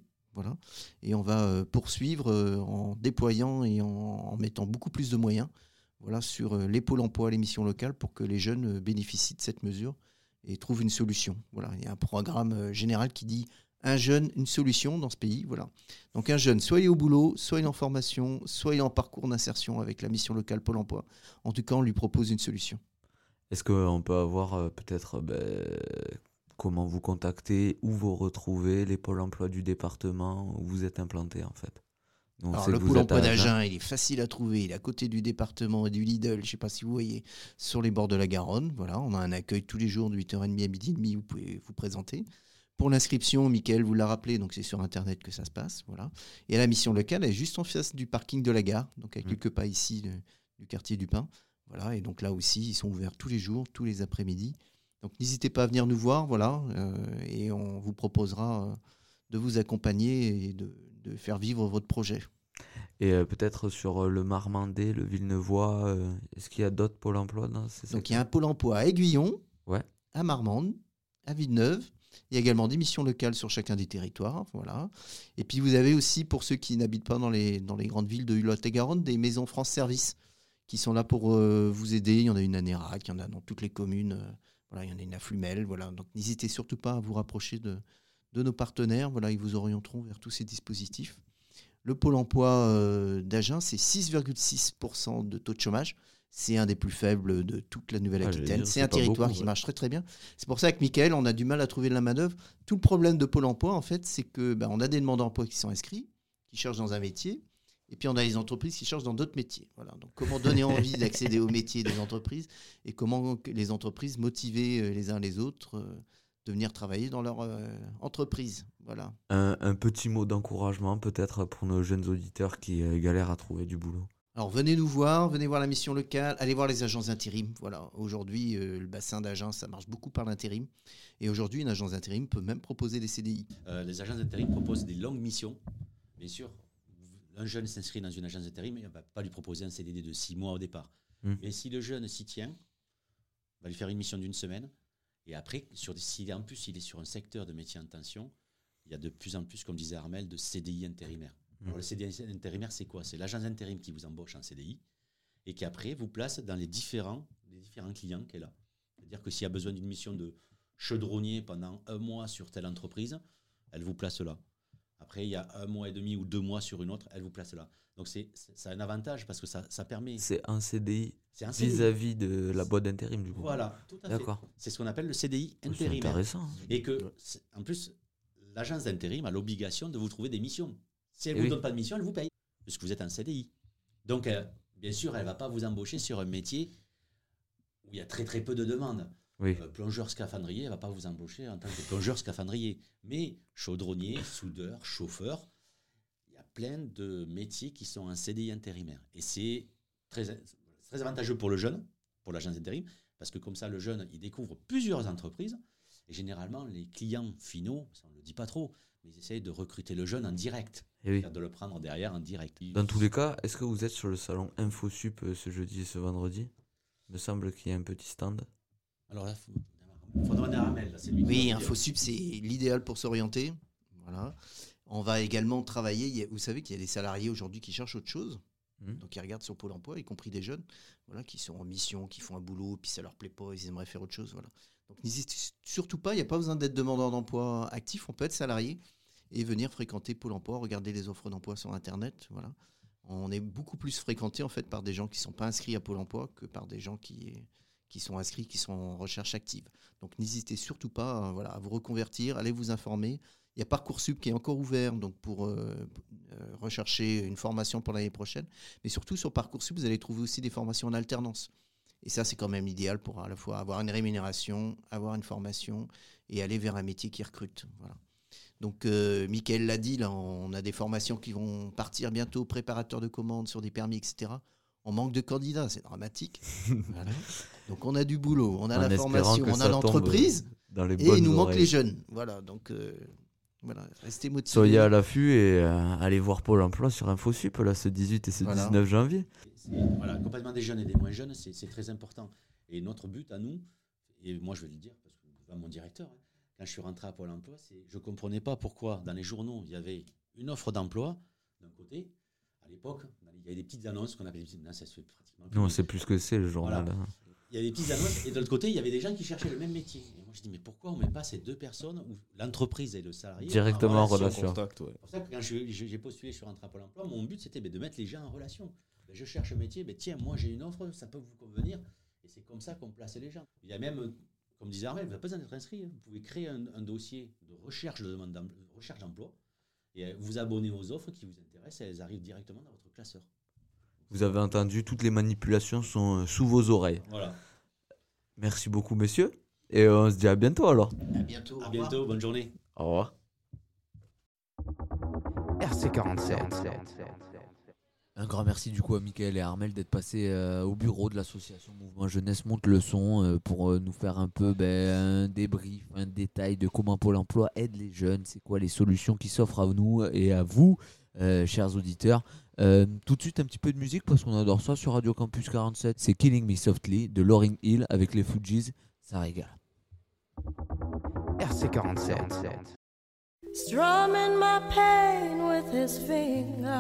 Et on va euh, poursuivre euh, en déployant et en, mettant beaucoup plus de moyens voilà, sur euh, les pôles emploi, les missions locales pour que les jeunes bénéficient de cette mesure et trouvent une solution. Voilà. Il y a un programme général qui dit un jeune, une solution dans ce pays. Voilà. Donc un jeune, soit il est au boulot, soit il est en formation, soit il est en parcours d'insertion avec la mission locale Pôle Emploi. En tout cas, on lui propose une solution. Est-ce qu'on peut avoir peut-être ben, comment vous contacter, où vous retrouvez les pôles emploi du département où vous êtes implanté en fait Donc, Alors le Pôle Emploi d'Agen, il est facile à trouver. Il est à côté du département et du Lidl. Je ne sais pas si vous voyez, sur les bords de la Garonne. Voilà, on a un accueil tous les jours de 8h30 à midi et demi. Vous pouvez vous présenter. Pour l'inscription, Mickaël vous l'a rappelé, donc c'est sur Internet que ça se passe. Voilà. Et la mission locale est juste en face du parking de la gare, donc à quelques pas ici de- du quartier du Pin. Voilà, et donc là aussi, ils sont ouverts tous les jours, tous les après-midi. Donc n'hésitez pas à venir nous voir, voilà, euh, et on vous proposera euh, de vous accompagner et de, de faire vivre votre projet. Et euh, peut-être sur le Marmandais, le Villeneuvois, est-ce qu'il y a d'autres pôles emploi dans ces Donc il y a un pôle emploi à Aiguillon, Ouais. à Marmande, à Villeneuve. Il y a également des missions locales sur chacun des territoires. Voilà. Et puis vous avez aussi, pour ceux qui n'habitent pas dans les, dans les grandes villes de Lot et Garonne, des maisons France Service qui sont là pour euh, vous aider. Il y en a une à Nérac, il y en a dans toutes les communes. euh, voilà, il y en a une à Flumel. Voilà. Donc n'hésitez surtout pas à vous rapprocher de, de nos partenaires. Voilà, ils vous orienteront vers tous ces dispositifs. Le pôle emploi euh, d'Agen, c'est 6,6% de taux de chômage. C'est un des plus faibles de toute la Ah, Nouvelle-Aquitaine. c'est un territoire beaucoup, qui ouais. marche très très bien. C'est pour ça que Michael, on a du mal à trouver de la main-d'œuvre. Tout le problème de Pôle emploi, en fait, c'est que ben, on a des demandeurs d'emploi qui sont inscrits, qui cherchent dans un métier. Et puis on a les entreprises qui cherchent dans d'autres métiers. Voilà. Donc comment donner envie d'accéder aux métiers des entreprises et comment les entreprises motiver euh, les uns les autres euh, de venir travailler dans leur euh, entreprise. Voilà. Un, un petit mot d'encouragement peut-être pour nos jeunes auditeurs qui euh, galèrent à trouver du boulot. Alors venez nous voir, venez voir la mission locale, allez voir les agences d'intérim. Voilà, aujourd'hui euh, le bassin d'agence ça marche beaucoup par l'intérim et aujourd'hui une agence d'intérim peut même proposer des CDI. Euh, les agences d'intérim proposent des longues missions. Bien sûr, un jeune s'inscrit dans une agence d'intérim, il ne va pas lui proposer un CDD de six mois au départ. Mm. Mais si le jeune s'y tient, on va lui faire une mission d'une semaine. Et après, sur des, est- en plus, il est sur un secteur de métier en tension, il y a de plus en plus, comme disait Armel, de CDI intérimaire. Mm. Alors, le CDI intérimaire, c'est quoi? C'est l'agence d'intérim qui vous embauche en CDI et qui après vous place dans les différents, les différents clients qu'elle a. C'est-à-dire que s'il y a besoin d'une mission de chaudronnier pendant un mois sur telle entreprise, elle vous place là. Après, il y a un mois et demi ou deux mois sur une autre, elle vous place là. Donc c'est c'est- ça a un avantage parce que ça, ça permet. C'est un CDI C'est vis-à-vis de la boîte d'intérim, du coup. Voilà, tout à fait. D'accord. C'est ce qu'on appelle le CDI C'est intérimaire. intéressant. Et que, c'est- en plus, l'agence d'intérim a l'obligation de vous trouver des missions. Si elle Eh ne vous oui. donne pas de mission, elle vous paye, puisque vous êtes un CDI. Donc, euh, bien sûr, elle ne va pas vous embaucher sur un métier où il y a très très peu de demandes. Oui. Euh, plongeur scaphandrier, elle ne va pas vous embaucher en tant que plongeur scaphandrier. Mais chaudronnier, soudeur, chauffeur, il y a plein de métiers qui sont un CDI intérimaire. Et c'est très, très avantageux pour le jeune, pour l'agence d'intérim, parce que comme ça, le jeune, il découvre plusieurs entreprises. Et généralement, les clients finaux, ça on ne le dit pas trop, mais ils essayent de recruter le jeune en direct. Eh oui. De le prendre derrière en direct. Dans tous les cas, est-ce que vous êtes sur le salon InfoSup euh, ce jeudi et ce vendredi? Il me semble qu'il y a un petit stand. Alors là, il faut Ramel. là, c'est lui Oui. InfoSup, c'est l'idéal pour s'orienter. Voilà. On va également travailler. Vous savez qu'il y a des salariés aujourd'hui qui cherchent autre chose. Mhm. Donc ils regardent sur Pôle emploi, y compris des jeunes, voilà, qui sont en mission, qui font un boulot, puis ça leur plaît pas, ils aimeraient faire autre chose. Voilà. Donc n'hésitez surtout pas, il n'y a pas besoin d'être demandeur d'emploi actif, on peut être salarié et venir fréquenter Pôle emploi, regarder les offres d'emploi sur Internet. Voilà. On est beaucoup plus fréquenté en fait par des gens qui ne sont pas inscrits à Pôle emploi que par des gens qui, qui sont inscrits, qui sont en recherche active. Donc n'hésitez surtout pas euh, voilà, à vous reconvertir, allez vous informer. Il y a Parcoursup qui est encore ouvert donc pour euh, euh, rechercher une formation pour l'année prochaine. Mais surtout sur Parcoursup, vous allez trouver aussi des formations en alternance. Et ça, c'est quand même idéal pour à la fois avoir une rémunération, avoir une formation et aller vers un métier qui recrute. Voilà. Donc, euh, Mickaël l'a dit, là, on a des formations qui vont partir bientôt, préparateurs de commandes sur des permis, etc. On manque de candidats, c'est dramatique. Voilà. Donc, on a du boulot, on a En la formation, on a l'entreprise, et il nous manque oreilles. les jeunes. Voilà, donc euh, voilà, restez motivés. Soyez à l'affût et euh, allez voir Pôle emploi sur InfoSup là, ce 18 et ce Voilà. 19 janvier. Voilà, l'accompagnement des jeunes et des moins jeunes, c'est très important. Et notre but à nous, et moi je vais le dire, parce que mon directeur, hein, quand je suis rentré à Pôle emploi, c'est je ne comprenais pas pourquoi dans les journaux, il y avait une offre d'emploi d'un côté. À l'époque, il y avait des petites annonces qu'on appelait des petites annonces, ça se fait pratiquement. Non, on sait plus ce que c'est le journal. Voilà. hein. Il y avait des petites annonces, et de l'autre côté, il y avait des gens qui cherchaient le même métier. Et moi, je dis, mais pourquoi on ne met pas ces deux personnes, où l'entreprise et le salarié, Directement en relation. Ouais. C'est pour ça que quand j'ai postulé, à Pôle emploi, mon but c'était de mettre les gens en relation. Ben, je cherche un métier, ben, tiens, moi j'ai une offre, ça peut vous convenir. Et c'est comme ça qu'on place les gens. Il y a même, comme disait Armel, vous n'avez pas besoin d'être inscrit. hein. Vous pouvez créer un, un dossier de recherche de demande d'em- de recherche d'emploi et euh, vous abonner aux offres qui vous intéressent et elles arrivent directement dans votre classeur. Vous avez entendu, toutes les manipulations sont euh, sous vos oreilles. Voilà. Merci beaucoup, messieurs. Et euh, on se dit à bientôt alors. À bientôt. À bientôt, bonne journée. Au revoir. RC47. Un grand merci du coup à Michael et à Armel d'être passés euh, au bureau de l'association Mouvement Jeunesse Monte le Son euh, pour euh, nous faire un peu ben, un débrief, un détail de comment Pôle emploi aide les jeunes, c'est quoi les solutions qui s'offrent à nous et à vous, chers auditeurs. Euh, tout de suite un petit peu de musique parce qu'on adore ça sur Radio Campus 47. C'est Killing Me Softly de Lauryn Hill avec les Fujis, ça régale. RC47. strumming my pain with his fingers,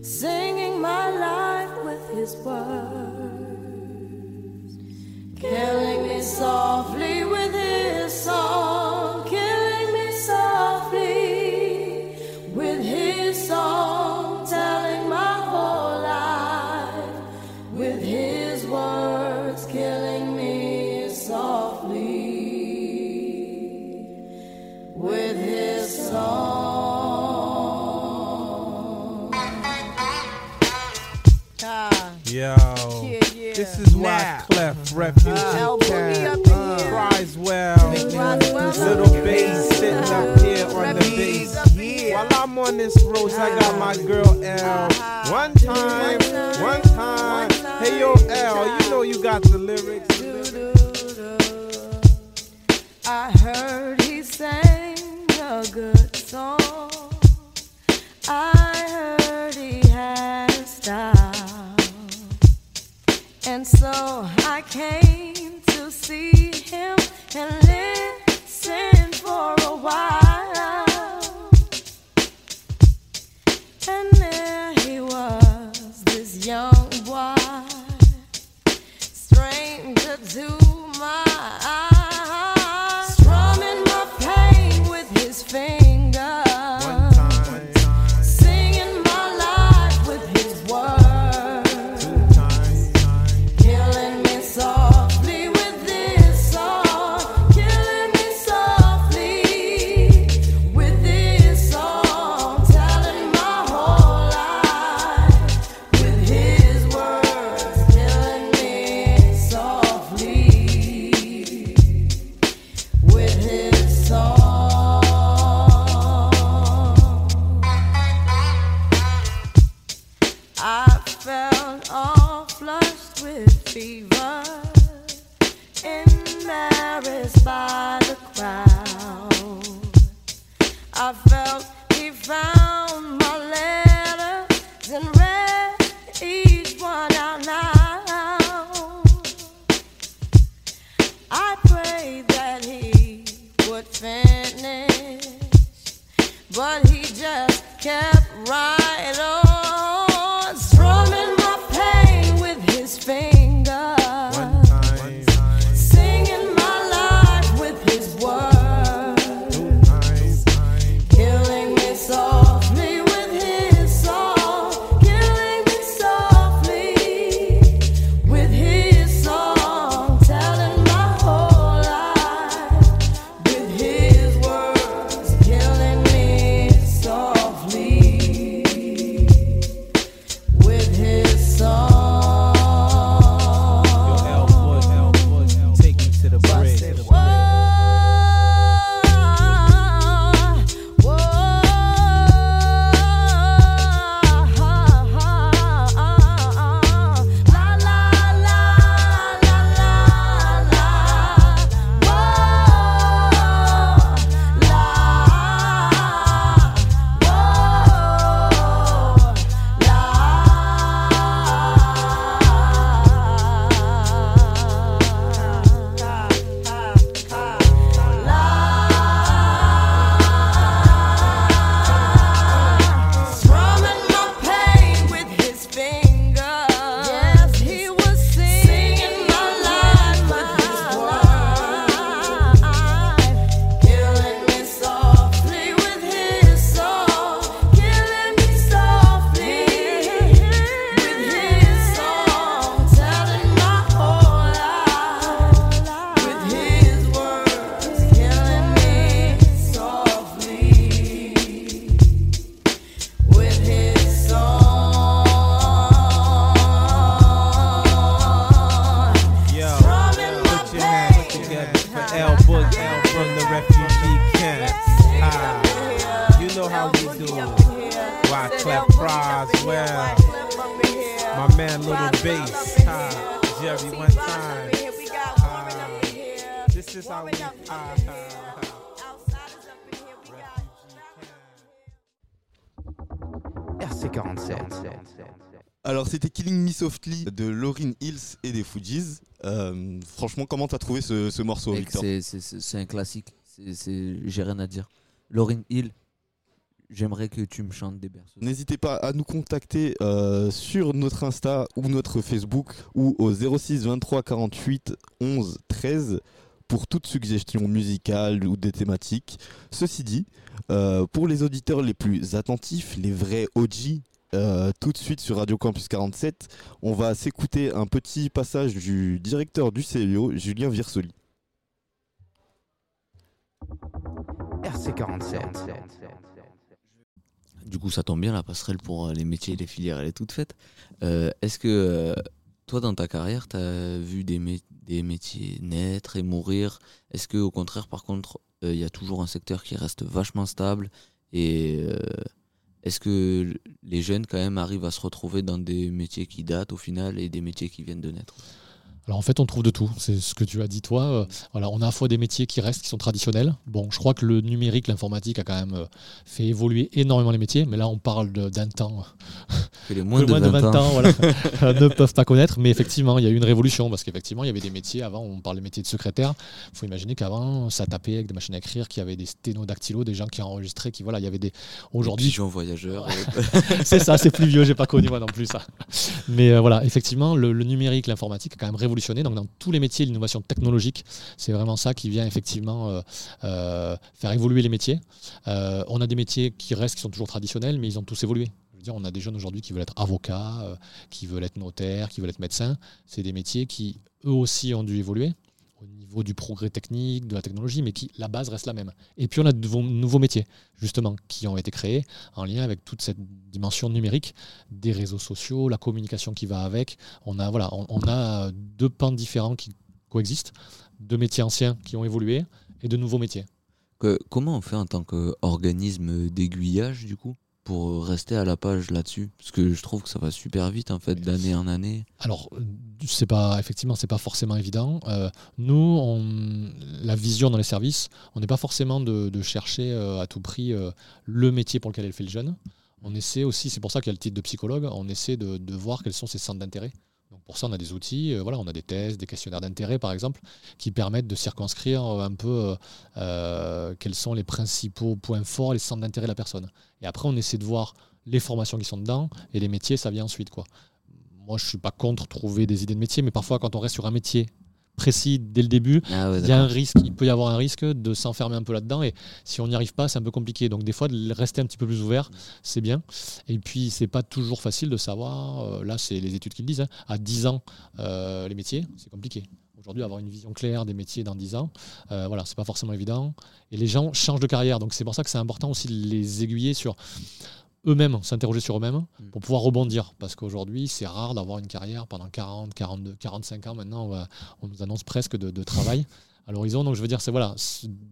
singing my life with his words, killing me softly with his song, Yo, Yeah, yeah. this is why Now. Clef Refuge Uh, Town Boogie up in here. cries well. Little bass sitting up here on the bass. While I'm on this road, I got my uh-huh. girl L. Uh-huh. One time, one time. Hey yo, L, you know you got the lyrics. I heard he sang a good song. I heard he had a style. And so I came to see him and listen just this is how we. Ah, ah, ah. RC47. Alors c'était Killing Me Softly de Lauryn Hills et des Fujis. Euh, franchement, comment t'as trouvé ce, ce morceau, Mec, Victor? c'est- c'est c'est- c'est un classique. C'est- c'est- J'ai rien à dire. Lauryn Hill, j'aimerais que tu me chantes des berceaux. N'hésitez pas à nous contacter euh, sur notre Insta ou notre Facebook ou au 06 23 48 11 13 pour toute suggestion musicale ou des thématiques. Ceci dit, euh, pour les auditeurs les plus attentifs, les vrais OG, euh, tout de suite sur Radio Campus 47, on va s'écouter un petit passage du directeur du CEO, Julien Virsoli. RC47. Du coup, ça tombe bien, la passerelle pour euh, les métiers et les filières, elle est toute faite. Euh, Est-ce que euh, toi, dans ta carrière, tu as vu des, mé- des métiers naître et mourir. Est-ce que, au contraire, par contre, euh, il y a toujours un secteur qui reste vachement stable Et euh, est-ce que les jeunes, quand même, arrivent à se retrouver dans des métiers qui datent au final et des métiers qui viennent de naître? Alors en fait, on trouve de tout. C'est ce que tu as dit toi. Euh, voilà, on a à la fois des métiers qui restent, qui sont traditionnels. Bon, je crois que le numérique, l'informatique a quand même euh, fait évoluer énormément les métiers. Mais là, on parle d'un temps Que les moins de 20 ans. voilà, euh, ne peuvent pas connaître. Mais effectivement, il y a eu une révolution parce qu'effectivement, il y avait des métiers avant. On parle des métiers de secrétaire. Il faut imaginer qu'avant, ça tapait avec des machines à écrire, qu'il y avait des sténodactylos, des gens qui enregistraient, qui voilà, il y avait des. Aujourd'hui, pigeons voyageurs. c'est ça, c'est plus vieux, j'ai pas connu moi non plus ça. Mais euh, voilà, effectivement, le, le numérique, l'informatique a quand même révolutionné. Donc dans tous les métiers, l'innovation technologique, c'est vraiment ça qui vient effectivement euh, euh, faire évoluer les métiers. Euh, on a des métiers qui restent, qui sont toujours traditionnels, mais ils ont tous évolué. Je veux dire, on a des jeunes aujourd'hui qui veulent être avocats, qui veulent être notaires, qui veulent être médecins. C'est des métiers qui, eux aussi, ont dû évoluer du progrès technique, de la technologie, mais qui, la base reste la même. Et puis on a de nouveaux, métiers, justement, qui ont été créés en lien avec toute cette dimension numérique, des réseaux sociaux, la communication qui va avec. On a, voilà, on, a deux pans différents qui coexistent, deux métiers anciens qui ont évolué et de nouveaux métiers. Comment on fait en tant qu'organisme d'aiguillage, du coup, pour rester à la page là-dessus Parce que je trouve que ça va super vite en fait d'année en année. Alors, euh, c'est pas effectivement, c'est pas forcément évident. Euh, nous, on, la vision dans les services, on n'est pas forcément de, chercher euh, à tout prix le métier pour lequel elle fait le jeune. On essaie aussi, c'est pour ça qu'il y a le titre de psychologue. On essaie de, voir quels sont ses centres d'intérêt. Donc pour ça, on a des outils, voilà, on a des tests, des questionnaires d'intérêt par exemple, qui permettent de circonscrire un peu quels sont les principaux points forts, les centres d'intérêt de la personne. Et après, on essaie de voir les formations qui sont dedans et les métiers, ça vient ensuite. Quoi. Moi, je suis pas contre trouver des idées de métier, mais parfois, quand on reste sur un métier précis dès le début, Ah ouais, il y a un risque, il peut y avoir un risque de s'enfermer un peu là-dedans et si on n'y arrive pas, c'est un peu compliqué. Donc des fois, de rester un petit peu plus ouvert, c'est bien. Et puis, c'est pas toujours facile de savoir, euh, là, c'est les études qui le disent, hein, à 10 ans, euh, les métiers, c'est compliqué. Aujourd'hui, avoir une vision claire des métiers dans 10 ans, euh, voilà, c'est pas forcément évident. Et les gens changent de carrière, donc c'est pour ça que c'est important aussi de les aiguiller sur eux-mêmes, s'interroger sur eux-mêmes pour pouvoir rebondir. Parce qu'aujourd'hui, c'est rare d'avoir une carrière pendant 40, 42, 45 ans. Maintenant, on, va- on nous annonce presque de, de travail à l'horizon. Donc, je veux dire, c'est voilà,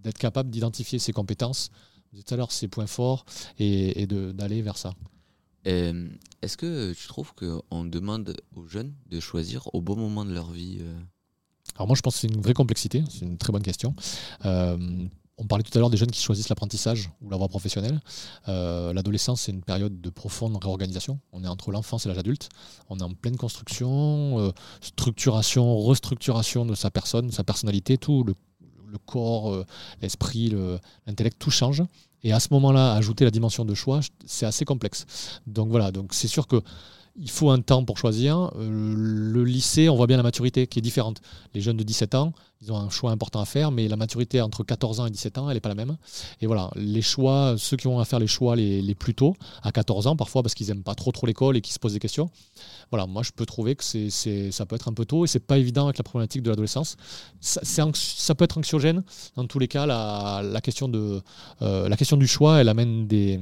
d'être capable d'identifier ses compétences, tout à l'heure, ses points forts et, et d'aller vers ça. Euh, Est-ce que tu trouves qu'on demande aux jeunes de choisir au bon moment de leur vie euh, Alors moi, je pense que c'est une vraie complexité, c'est une très bonne question. Euh, on parlait tout à l'heure des jeunes qui choisissent l'apprentissage ou la voie professionnelle. Euh, L'adolescence, c'est une période de profonde réorganisation. On est entre l'enfance et l'âge adulte. On est en pleine construction, euh, structuration, restructuration de sa personne, sa personnalité, tout le, corps, l'esprit, le- l'intellect, tout change. Et à ce moment-là, ajouter la dimension de choix, c'est assez complexe. Donc voilà, donc c'est sûr que il faut un temps pour choisir. Euh, le lycée, on voit bien la maturité qui est différente. Les jeunes de 17 ans, ils ont un choix important à faire, mais la maturité entre 14 ans et 17 ans, elle n'est pas la même. Et voilà, les choix, ceux qui ont à faire les choix les, plus tôt, à 14 ans parfois, parce qu'ils n'aiment pas trop trop l'école et qu'ils se posent des questions. Voilà, moi je peux trouver que ça peut être un peu tôt et c'est pas évident avec la problématique de l'adolescence. Ça, peut être anxiogène. Dans tous les cas, la, question, euh, la question du choix, elle amène des,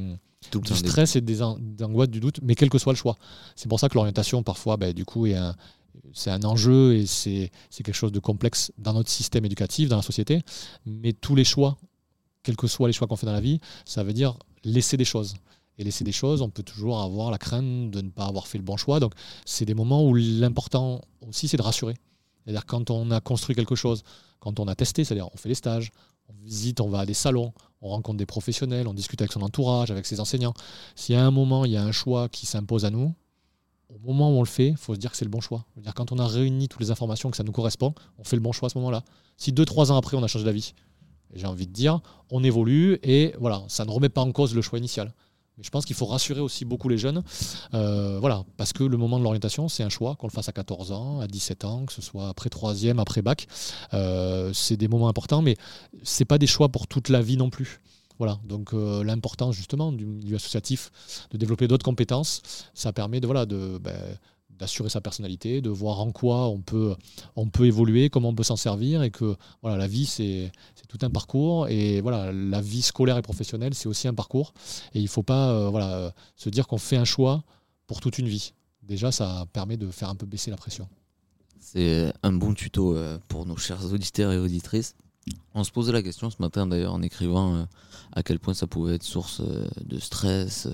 Tout le du des- stress et des, an- des angoisses, du doute, mais quel que soit le choix. C'est pour ça que l'orientation, parfois, bah, du coup, est un- c'est un enjeu et c'est c'est quelque chose de complexe dans notre système éducatif, dans la société. Mais tous les choix, quels que soient les choix qu'on fait dans la vie, ça veut dire laisser des choses. Et laisser des choses, on peut toujours avoir la crainte de ne pas avoir fait le bon choix. Donc, c'est des moments où l'important aussi, c'est de rassurer. C'est-à-dire quand on a construit quelque chose, quand on a testé, c'est-à-dire on fait les stages, on visite, on va à des salons, on rencontre des professionnels, on discute avec son entourage, avec ses enseignants. Y a un moment, il y a un choix qui s'impose à nous, au moment où on le fait, il faut se dire que c'est le bon choix. Quand on a réuni toutes les informations, que ça nous correspond, on fait le bon choix à ce moment-là. Si deux, trois ans après, on a changé d'avis, j'ai envie de dire, on évolue et voilà, ça ne remet pas en cause le choix initial. Je pense qu'il faut rassurer aussi beaucoup les jeunes, euh, voilà, parce que le moment de l'orientation, c'est un choix, qu'on le fasse à 14 ans, à 17 ans, que ce soit après troisième, après bac. Euh, c'est des moments importants, mais c'est pas des choix pour toute la vie non plus. Voilà, donc euh, l'importance justement du milieu associatif, de développer d'autres compétences, ça permet de voilà de ben, d'assurer sa personnalité, de voir en quoi on peut on peut évoluer, comment on peut s'en servir et que voilà la vie c'est tout un parcours et voilà la vie scolaire et professionnelle c'est aussi un parcours et il faut pas euh, voilà se dire qu'on fait un choix pour toute une vie. Déjà ça permet de faire un peu baisser la pression. C'est un bon tuto euh, pour nos chers auditeurs et auditrices. On se posait la question ce matin d'ailleurs en écrivant euh, à quel point ça pouvait être source de stress,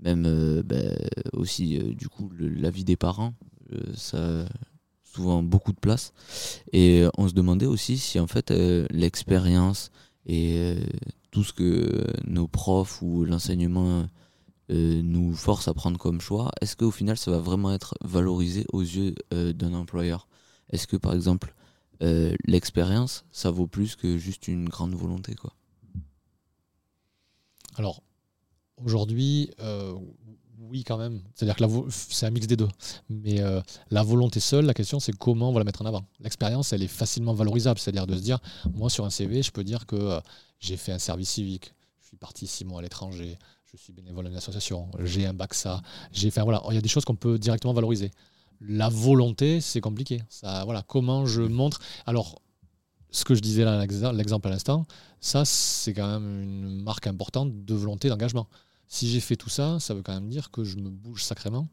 même euh, ben, aussi euh, du coup le- la vie des parents, euh, ça souvent beaucoup de place. Et on se demandait aussi si en fait l'expérience et tout ce que nos profs ou l'enseignement nous force à prendre comme choix, est-ce qu'au final ça va vraiment être valorisé aux yeux d'un employeur? Est-ce que par exemple euh, l'expérience ça vaut plus que juste une grande volonté quoi? Alors, aujourd'hui, euh, oui, quand même. C'est-à-dire que c'est un mix des deux. Mais euh, la volonté seule, la question, c'est comment on va la mettre en avant. L'expérience, elle est facilement valorisable. C'est-à-dire de se dire, moi, sur un CV, je peux dire que euh, j'ai fait un service civique, je suis parti six mois à l'étranger, je suis bénévole d'une association, j'ai un bac ça. Enfin, voilà, il y a des choses qu'on peut directement valoriser. La volonté, c'est compliqué. Ça, voilà, comment je montre? Alors, ce que je disais là, l'exem- l'exemple à l'instant, ça, c'est quand même une marque importante de volonté d'engagement. Si j'ai fait tout ça, ça veut quand même dire que je me bouge sacrément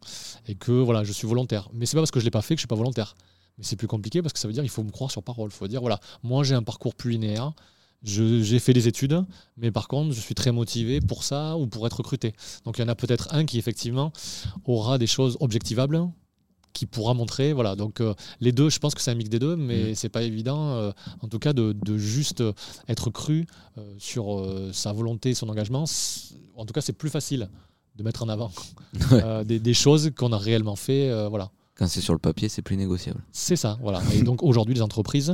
et que voilà, je suis volontaire. Mais c'est pas parce que je l'ai pas fait que je suis pas volontaire. Mais c'est plus compliqué parce que ça veut dire qu'il faut me croire sur parole. Il faut dire voilà, moi j'ai un parcours plus linéaire. j'ai fait des études, mais par contre, je suis très motivé pour ça ou pour être recruté. Donc il y en a peut-être un qui effectivement aura des choses objectivables qui pourra montrer. Voilà, donc euh, les deux, je pense que c'est un mix des deux, mais Mm. c'est pas évident, euh, en tout cas, de, de juste euh, être cru sur sa volonté, son engagement. En tout cas, c'est plus facile de mettre en avant des, des choses qu'on a réellement fait. voilà. Quand c'est sur le papier, c'est plus négociable. C'est ça, voilà. Et donc aujourd'hui, les entreprises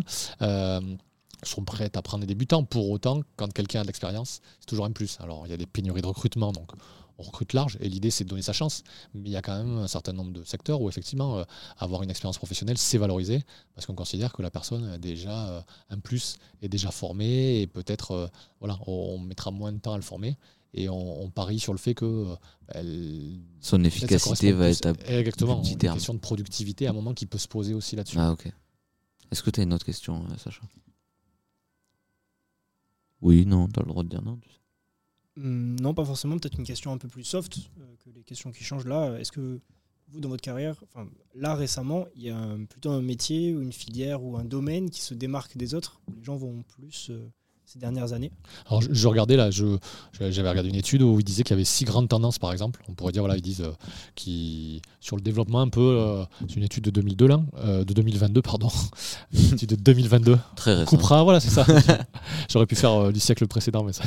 sont prêtes à prendre des débutants. Pour autant, quand quelqu'un a de l'expérience, c'est toujours un plus. Alors il y a des pénuries de recrutement, donc on recrute large. Et l'idée, c'est de donner sa chance. Mais il y a quand même un certain nombre de secteurs où effectivement, euh, avoir une expérience professionnelle, c'est valorisé parce qu'on considère que la personne a déjà euh, un plus, est déjà formée et peut-être, euh, voilà, on, on mettra moins de temps à le former. Et on, on parie sur le fait que elle- Son efficacité va plus- être à exactement plus petit une terme. question de productivité à un moment qui peut se poser aussi là-dessus. Ah ok. Est-ce que tu as une autre question, Sacha? Oui, non, tu as le droit de dire non. Hum, Non, pas forcément. Peut-être une question un peu plus soft euh, que les questions qui changent là. Est-ce que vous, dans votre carrière, là récemment, il y a plutôt un métier ou une filière ou un domaine qui se démarque des autres, où les gens vont plus euh, ces dernières années Alors, je, je regardais là, j'avais regardé une étude où ils disaient qu'il y avait six grandes tendances, par exemple. On pourrait dire, voilà, ils disent euh, qui sur le développement un peu, euh, c'est une étude de 2002 là, euh, de 2022 pardon, une étude de 2022. Très récent. Coupera, voilà, c'est ça. J'aurais pu faire euh, du siècle précédent, mais ça.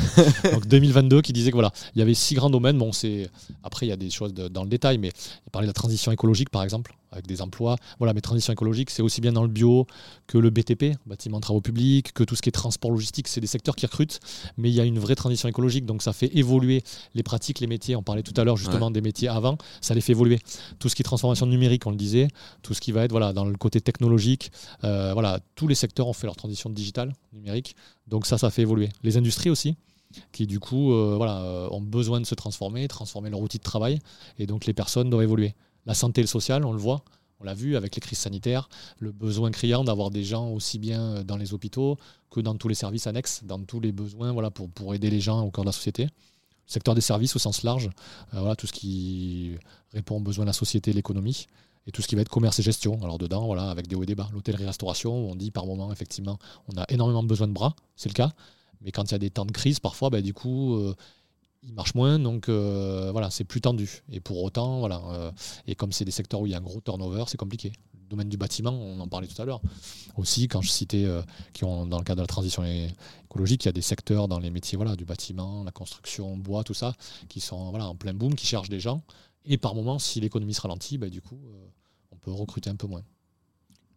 Donc 2022 qui disait que voilà, il y avait six grands domaines. Bon, c'est après il y a des choses de- dans le détail, mais il parlait de la transition écologique, par exemple, avec des emplois. Voilà, mais transition écologique, c'est aussi bien dans le bio que le BTP, bâtiment travaux publics, que tout ce qui est transport logistique. C'est des secteurs qui recrutent, mais il y a une vraie transition écologique, donc ça fait évoluer les pratiques, les métiers. On parlait tout à l'heure justement Ouais. des métiers avant, ça les fait évoluer. Tout ce qui est transformation numérique, on le disait, tout ce qui va être voilà dans le côté technologique, euh, voilà, tous les secteurs ont fait leur transition digitale, numérique, donc ça, ça fait évoluer. Les industries aussi qui du coup euh, voilà, euh, ont besoin de se transformer, transformer leur outil de travail, et donc les personnes doivent évoluer. La santé et le social, on le voit, on l'a vu avec les crises sanitaires, le besoin criant d'avoir des gens aussi bien dans les hôpitaux que dans tous les services annexes, dans tous les besoins voilà, pour, aider les gens au cœur de la société. Le secteur des services au sens large, euh, voilà, tout ce qui répond aux besoins de la société l'économie, et tout ce qui va être commerce et gestion. Alors dedans, voilà, avec des hauts et des bas. L'hôtellerie-restauration, on dit par moment, effectivement, on a énormément besoin de bras, c'est le cas, mais quand il y a des temps de crise, parfois, bah, du coup, euh, il marche moins, donc euh, voilà, c'est plus tendu. Et pour autant, voilà, euh, et comme c'est des secteurs où il y a un gros turnover, c'est compliqué. Le domaine du bâtiment, on en parlait tout à l'heure. Aussi, quand je citais, euh, qui ont, dans le cadre de la transition écologique, il y a des secteurs dans les métiers voilà, du bâtiment, la construction, bois, tout ça, qui sont voilà, en plein boom, qui cherchent des gens. Et par moment, si l'économie se ralentit, bah, du coup, on peut recruter un peu moins.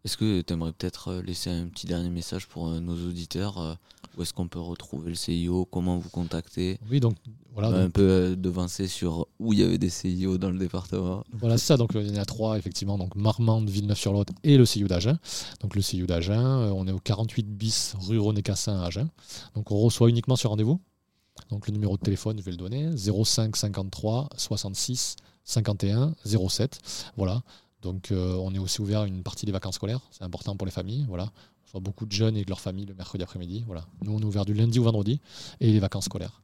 Est-ce que tu aimerais peut-être laisser un petit dernier message pour nos auditeurs Où est-ce qu'on peut retrouver le CIO Comment vous contacter? Oui, donc voilà. Donc- un peu euh, devancer sur où il y avait des CIO dans le département. Voilà, c'est ça. Donc, il y en a trois, effectivement. Donc, Marmande, Villeneuve-sur-Lot et le CIU d'Agen. Donc, le CIU d'Agen, euh, on est au 48 bis rue René Cassin à Agen. Donc, on reçoit uniquement sur rendez-vous. Donc, le numéro de téléphone, je vais le donner 05 53 66 51 07. Voilà. Donc, euh, on est aussi ouvert une partie des vacances scolaires. C'est important pour les familles. Voilà. Reçoit beaucoup de jeunes et de leurs familles le mercredi après-midi. Voilà. Nous, on est ouvert du lundi au vendredi et les vacances scolaires.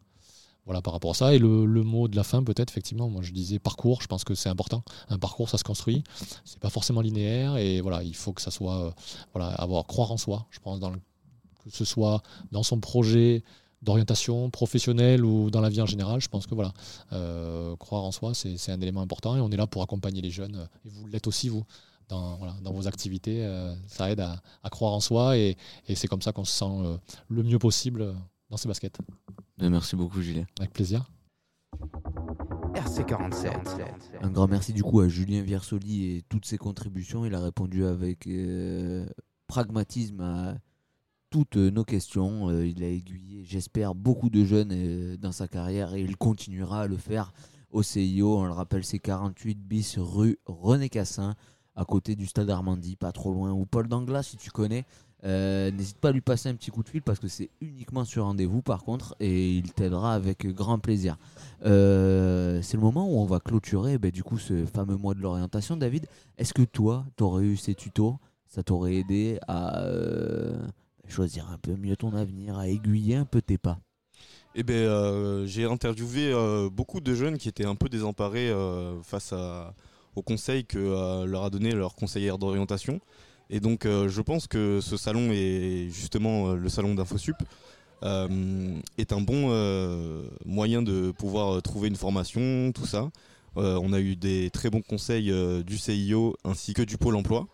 Voilà par rapport à ça. Et le, mot de la fin, peut-être, effectivement, moi je disais parcours, je pense que c'est important. Un parcours, ça se construit. C'est pas forcément linéaire. Et voilà, il faut que ça soit. euh, voilà, avoir, croire en soi, je pense, que ce soit dans son projet d'orientation professionnelle ou dans la vie en général. Je pense que voilà, euh, croire en soi, c'est un élément important. Et on est là pour accompagner les jeunes. Et vous l'êtes aussi, vous. Dans, voilà, dans vos activités, euh, ça aide à, à croire en soi et, et c'est comme ça qu'on se sent euh, le mieux possible euh, dans ses baskets. Merci beaucoup, Julien. Avec plaisir. RC47. Un grand merci du coup à Julien Viersoli et toutes ses contributions. Il a répondu avec euh, pragmatisme à toutes nos questions. Euh, il a aiguillé, j'espère, beaucoup de jeunes euh, dans sa carrière et il continuera à le faire au CIO. On le rappelle, c'est 48 bis rue René Cassin, à côté du stade Armandie, pas trop loin. Ou Paul Danglas, si tu connais. Euh, N'hésite pas à lui passer un petit coup de fil parce que c'est uniquement sur rendez-vous par contre et il t'aidera avec grand plaisir. Euh, c'est le moment où on va clôturer ben, du coup ce fameux mois de l'orientation. David, est-ce que toi, tu aurais eu ces tutos? Ça t'aurait aidé à euh, choisir un peu mieux ton avenir, à aiguiller un peu tes pas? Eh ben, j'ai interviewé beaucoup de jeunes qui étaient un peu désemparés face à, au conseil que euh, leur a donné leur conseillère d'orientation. Et donc, euh, je pense que ce salon est justement euh, le salon d'InfoSup. est un bon moyen de pouvoir trouver une formation, tout ça. On a eu des très bons conseils du CIO ainsi que du Pôle emploi.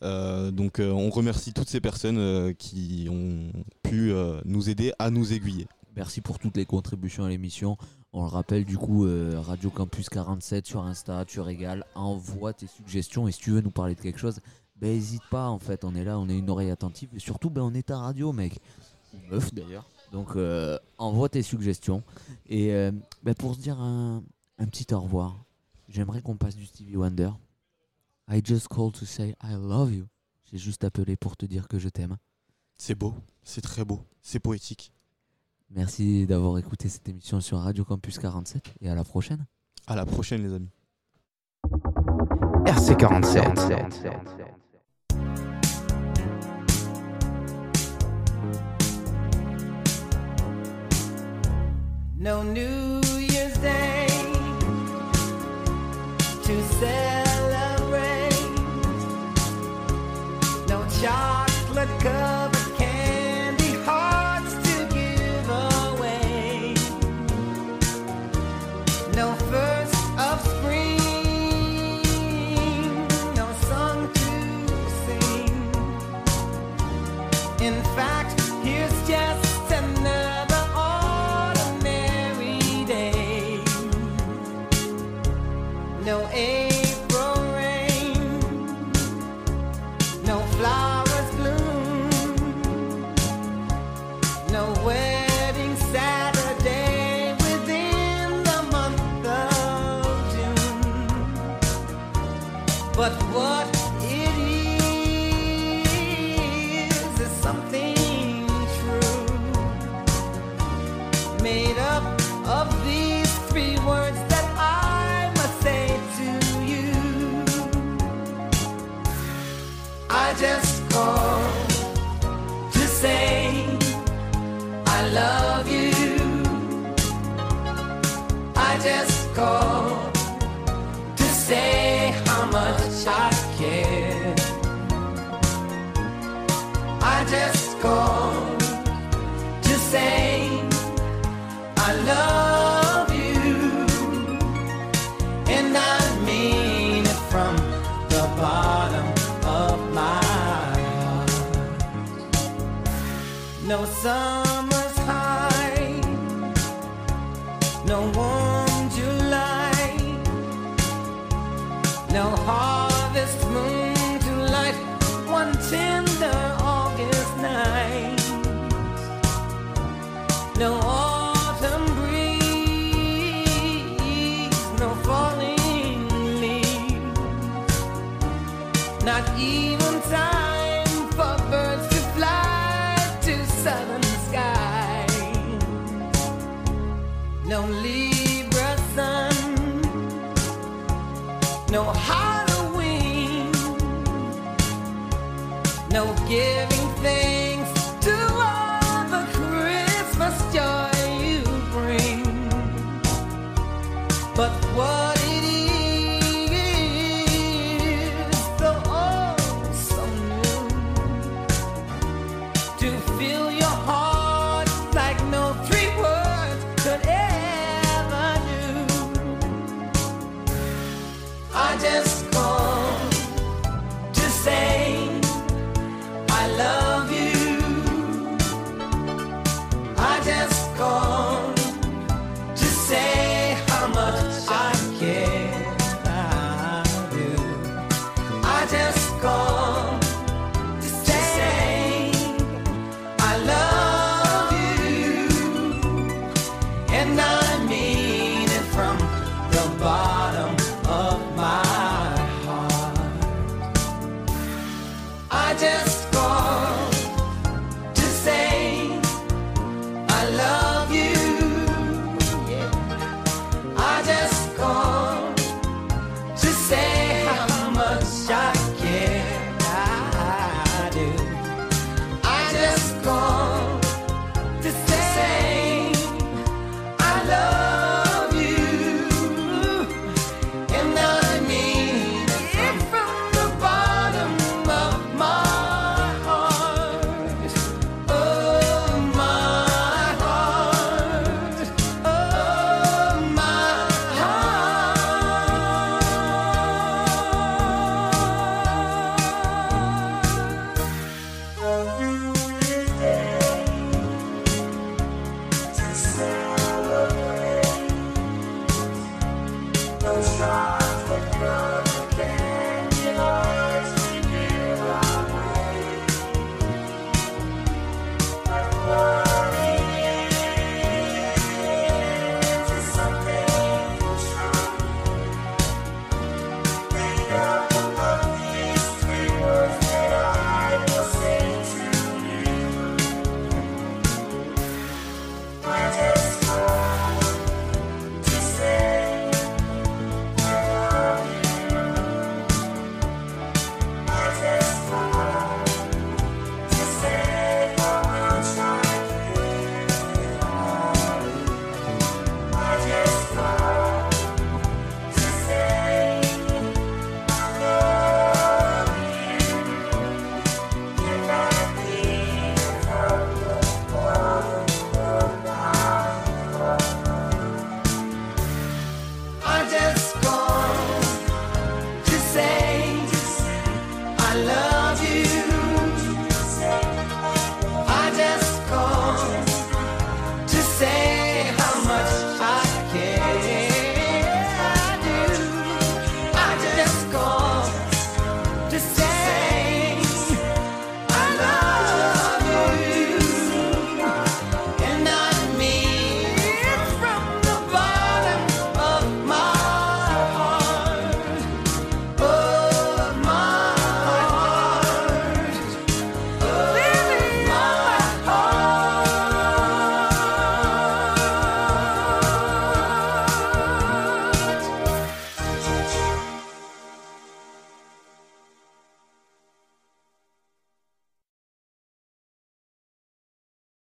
Donc on remercie toutes ces personnes qui ont pu nous aider à nous aiguiller. Merci pour toutes les contributions à l'émission. On le rappelle du coup, euh, Radio Campus 47 sur Insta, tu régales, envoie tes suggestions et si tu veux nous parler de quelque chose, ben hésite pas en fait, on est là, on est une oreille attentive et surtout ben on est ta radio mec, meuf d'ailleurs. Donc euh, envoie tes suggestions et euh, ben, pour se dire un, un petit au revoir, j'aimerais qu'on passe du Stevie Wonder. I just called to say I love you. J'ai juste appelé pour te dire que je t'aime. C'est beau, c'est très beau, c'est poétique. Merci d'avoir écouté cette émission sur Radio Campus 47 et à la prochaine. À la prochaine les amis. RC47. No New Year's Day to. No Halloween, no giving thanks